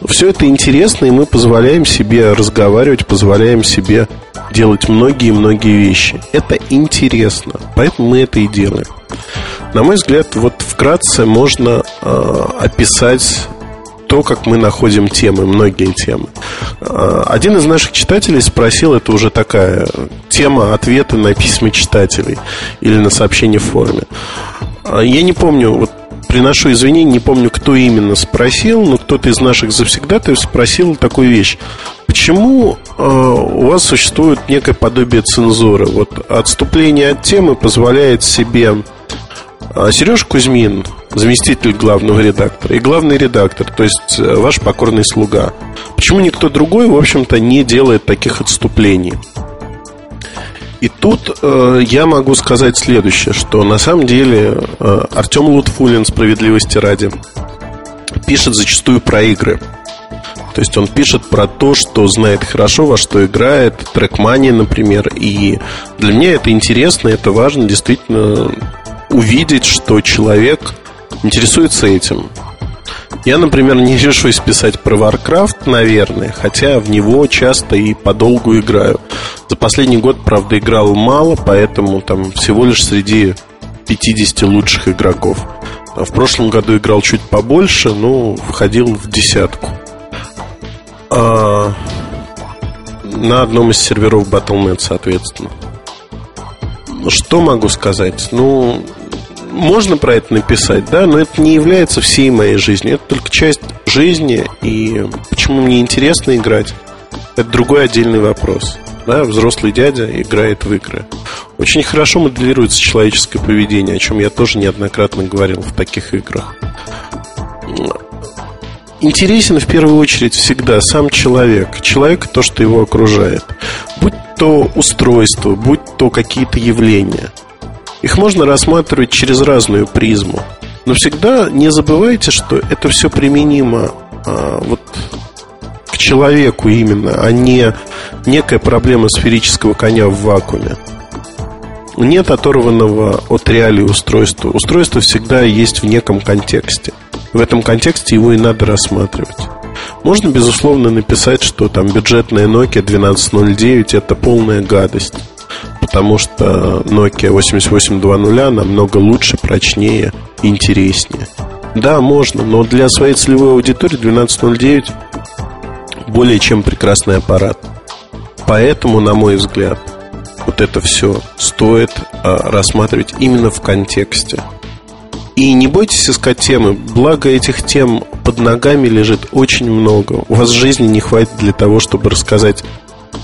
Все это интересно, и мы позволяем себе разговаривать, позволяем себе делать многие-многие вещи. Это интересно, поэтому мы это и делаем. На мой взгляд, вот вкратце можно э, описать то, как мы находим темы, многие темы. Э, один из наших читателей спросил, это уже такая тема ответа на письма читателей или на сообщения в форуме. Э, я не помню, вот приношу извинения, не помню, кто именно спросил, но кто-то из наших завсегдатаев спросил такую вещь. Почему э, у вас существует некое подобие цензуры? Вот отступление от темы позволяет себе э, Сереж Кузьмин, заместитель главного редактора, и главный редактор, то есть э, ваш покорный слуга. Почему никто другой, в общем-то, не делает таких отступлений? И тут э, я могу сказать следующее, что на самом деле э, Артем Лутфулин, справедливости ради, пишет зачастую про игры. То есть он пишет про то, что знает хорошо, во что играет, трекмани, например. И для меня это интересно, это важно действительно увидеть, что человек интересуется этим. Я, например, не решусь писать про Warcraft, наверное, хотя в него часто и подолгу играю. За последний год, правда, играл мало, поэтому там всего лишь среди 50 лучших игроков. А в прошлом году играл чуть побольше, но входил в десятку. А, на одном из серверов Battle.net, соответственно. Что могу сказать? Ну, можно про это написать, да, но это не является всей моей жизнью. Это только часть жизни. И почему мне интересно играть, это другой отдельный вопрос. Да, взрослый дядя играет в игры. Очень хорошо моделируется человеческое поведение, о чем я тоже неоднократно говорил в таких играх. Интересен в первую очередь всегда сам человек. Человек то, что его окружает. Будь то устройство, будь то какие-то явления – их можно рассматривать через разную призму. Но всегда не забывайте, что это все применимо а, вот к человеку именно, а не некая проблема сферического коня в вакууме. Нет оторванного от реалии устройства. Устройство всегда есть в неком контексте. В этом контексте его и надо рассматривать. Можно, безусловно, написать, что там бюджетная Nokia 1209 это полная гадость потому что Nokia 8820 намного лучше, прочнее, интереснее. Да, можно, но для своей целевой аудитории 1209 более чем прекрасный аппарат. Поэтому, на мой взгляд, вот это все стоит а, рассматривать именно в контексте. И не бойтесь искать темы, благо этих тем под ногами лежит очень много. У вас жизни не хватит для того, чтобы рассказать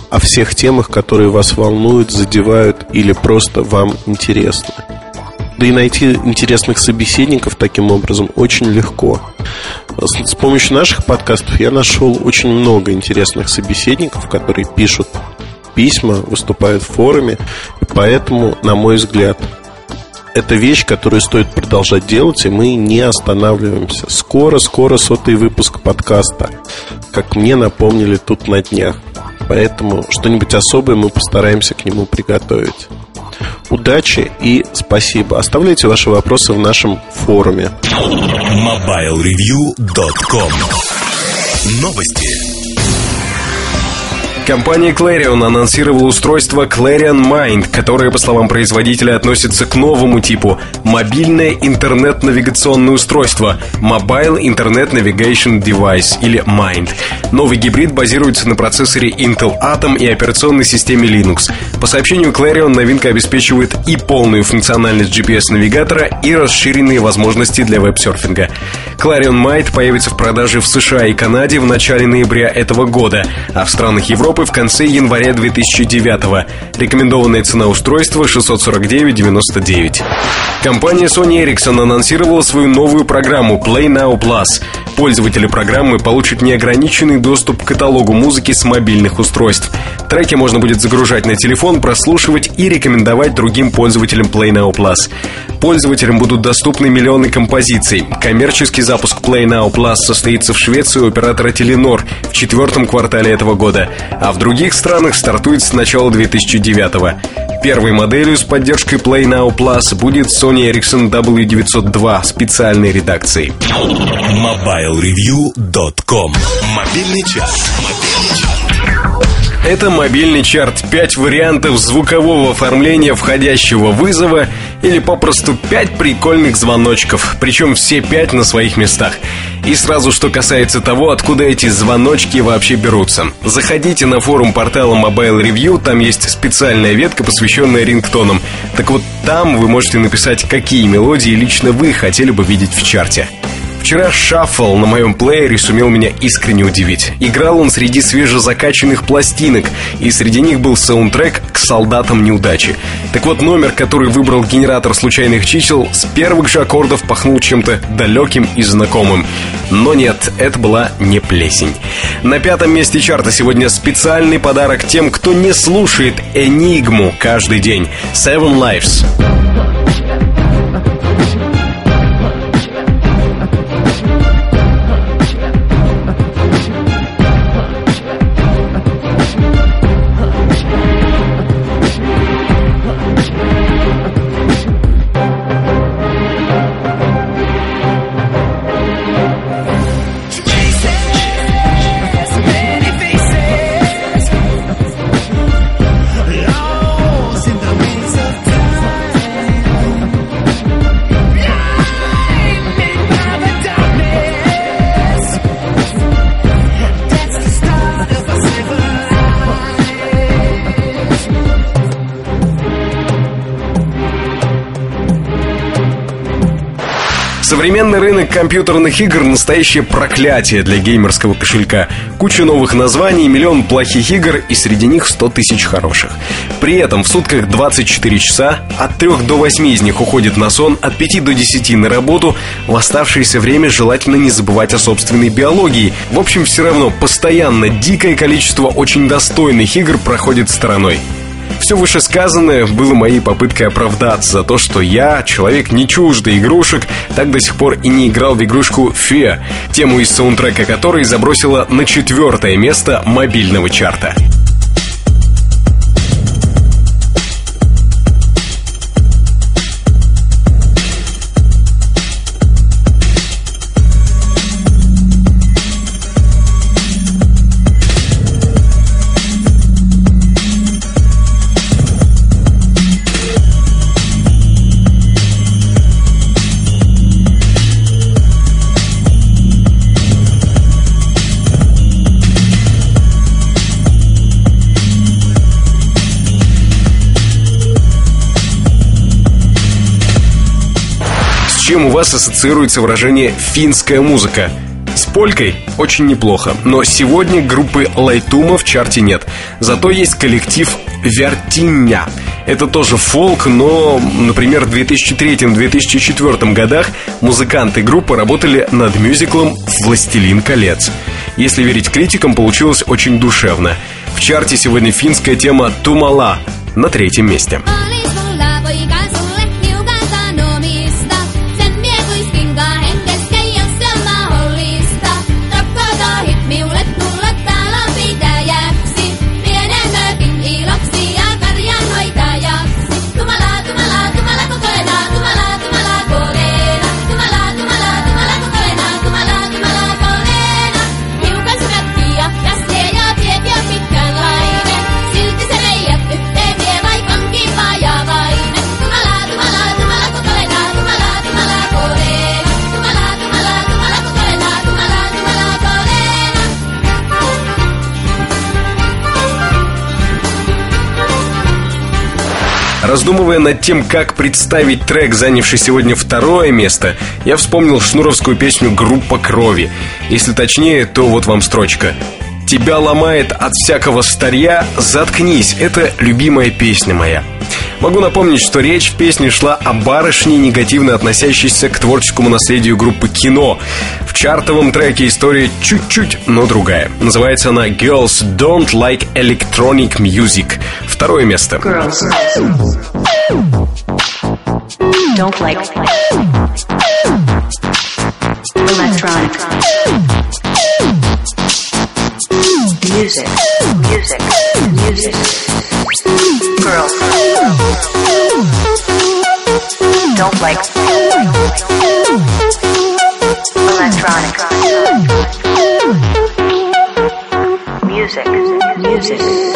о всех темах, которые вас волнуют, задевают или просто вам интересны. Да и найти интересных собеседников таким образом очень легко. С помощью наших подкастов я нашел очень много интересных собеседников, которые пишут письма, выступают в форуме. И поэтому, на мой взгляд, это вещь, которую стоит продолжать делать, и мы не останавливаемся. Скоро-скоро сотый выпуск подкаста, как мне напомнили тут на днях. Поэтому что-нибудь особое мы постараемся к нему приготовить. Удачи и спасибо. Оставляйте ваши вопросы в нашем форуме. MobileReview.com Новости. Компания Clarion анонсировала устройство Clarion Mind, которое, по словам производителя, относится к новому типу – мобильное интернет-навигационное устройство – Mobile Internet Navigation Device или Mind. Новый гибрид базируется на процессоре Intel Atom и операционной системе Linux. По сообщению Clarion, новинка обеспечивает и полную функциональность GPS-навигатора, и расширенные возможности для веб-серфинга. Clarion Mind появится в продаже в США и Канаде в начале ноября этого года, а в странах Европы Европы в конце января 2009 -го. Рекомендованная цена устройства 649,99. Компания Sony Ericsson анонсировала свою новую программу Play Now Plus. Пользователи программы получат неограниченный доступ к каталогу музыки с мобильных устройств. Треки можно будет загружать на телефон, прослушивать и рекомендовать другим пользователям Play Now Plus. Пользователям будут доступны миллионы композиций. Коммерческий запуск Play Now Plus состоится в Швеции у оператора Telenor в четвертом квартале этого года, а в других странах стартует с начала 2009 -го. Первой моделью с поддержкой Play Now Plus будет Sony Ericsson W902 специальной редакции. MobileReview.com Мобильный час. Это мобильный чарт. Пять вариантов звукового оформления входящего вызова или попросту пять прикольных звоночков. Причем все пять на своих местах. И сразу, что касается того, откуда эти звоночки вообще берутся. Заходите на форум портала Mobile Review, там есть специальная ветка, посвященная рингтонам. Так вот, там вы можете написать, какие мелодии лично вы хотели бы видеть в чарте. Вчера шаффл на моем плеере сумел меня искренне удивить. Играл он среди свежезакачанных пластинок, и среди них был саундтрек к «Солдатам неудачи». Так вот, номер, который выбрал генератор случайных чисел, с первых же аккордов пахнул чем-то далеким и знакомым. Но нет, это была не плесень. На пятом месте чарта сегодня специальный подарок тем, кто не слушает «Энигму» каждый день. Seven Lives. Современный рынок компьютерных игр – настоящее проклятие для геймерского кошелька. Куча новых названий, миллион плохих игр и среди них 100 тысяч хороших. При этом в сутках 24 часа, от 3 до 8 из них уходит на сон, от 5 до 10 на работу. В оставшееся время желательно не забывать о собственной биологии. В общем, все равно постоянно дикое количество очень достойных игр проходит стороной. Все вышесказанное было моей попыткой оправдаться за то, что я, человек не чуждый игрушек, так до сих пор и не играл в игрушку Фе, тему из саундтрека которой забросила на четвертое место мобильного чарта. Чем у вас ассоциируется выражение «финская музыка»? С полькой очень неплохо, но сегодня группы Лайтума в чарте нет. Зато есть коллектив Вертиня. Это тоже фолк, но, например, в 2003-2004 годах музыканты группы работали над мюзиклом «Властелин колец». Если верить критикам, получилось очень душевно. В чарте сегодня финская тема «Тумала» на третьем месте. Раздумывая над тем, как представить трек, занявший сегодня второе место, я вспомнил шнуровскую песню «Группа крови». Если точнее, то вот вам строчка. «Тебя ломает от всякого старья, заткнись, это любимая песня моя». Могу напомнить, что речь в песне шла о барышне, негативно относящейся к творческому наследию группы «Кино». В чартовом треке история чуть-чуть, но другая. Называется она «Girls Don't Like Electronic Music». Второе место. Girls. Don't like electronic music, music, music. Girls don't like electronic music, music.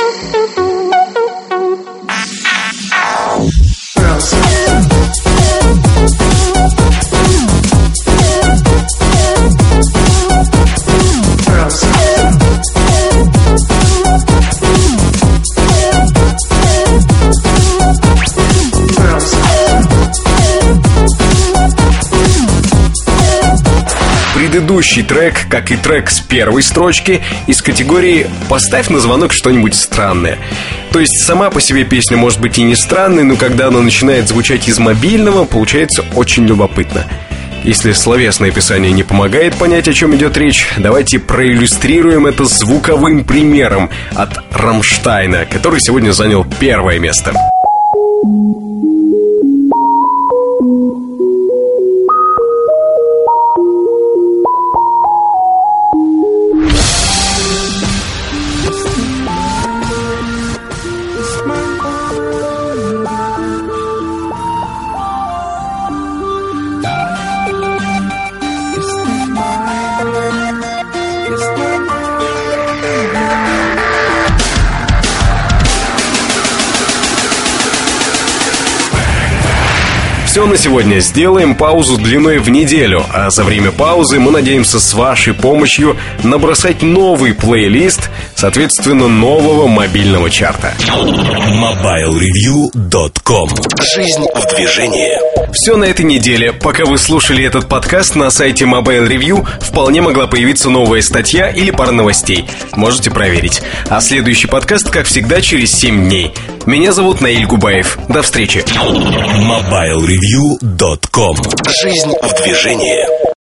Предыдущий трек, как и трек с первой строчки, из категории «Поставь на звонок что-нибудь странное». То есть сама по себе песня может быть и не странной, но когда она начинает звучать из мобильного, получается очень любопытно. Если словесное описание не помогает понять, о чем идет речь, давайте проиллюстрируем это звуковым примером от Рамштайна, который сегодня занял первое место. На сегодня. Сделаем паузу длиной в неделю, а за время паузы мы надеемся с вашей помощью набросать новый плейлист, соответственно, нового мобильного чарта. MobileReview.com Жизнь в движении. Все на этой неделе. Пока вы слушали этот подкаст на сайте Mobile Review, вполне могла появиться новая статья или пара новостей. Можете проверить. А следующий подкаст, как всегда, через 7 дней. Меня зовут Наиль Губаев. До встречи. MobileReview.com Жизнь в движении.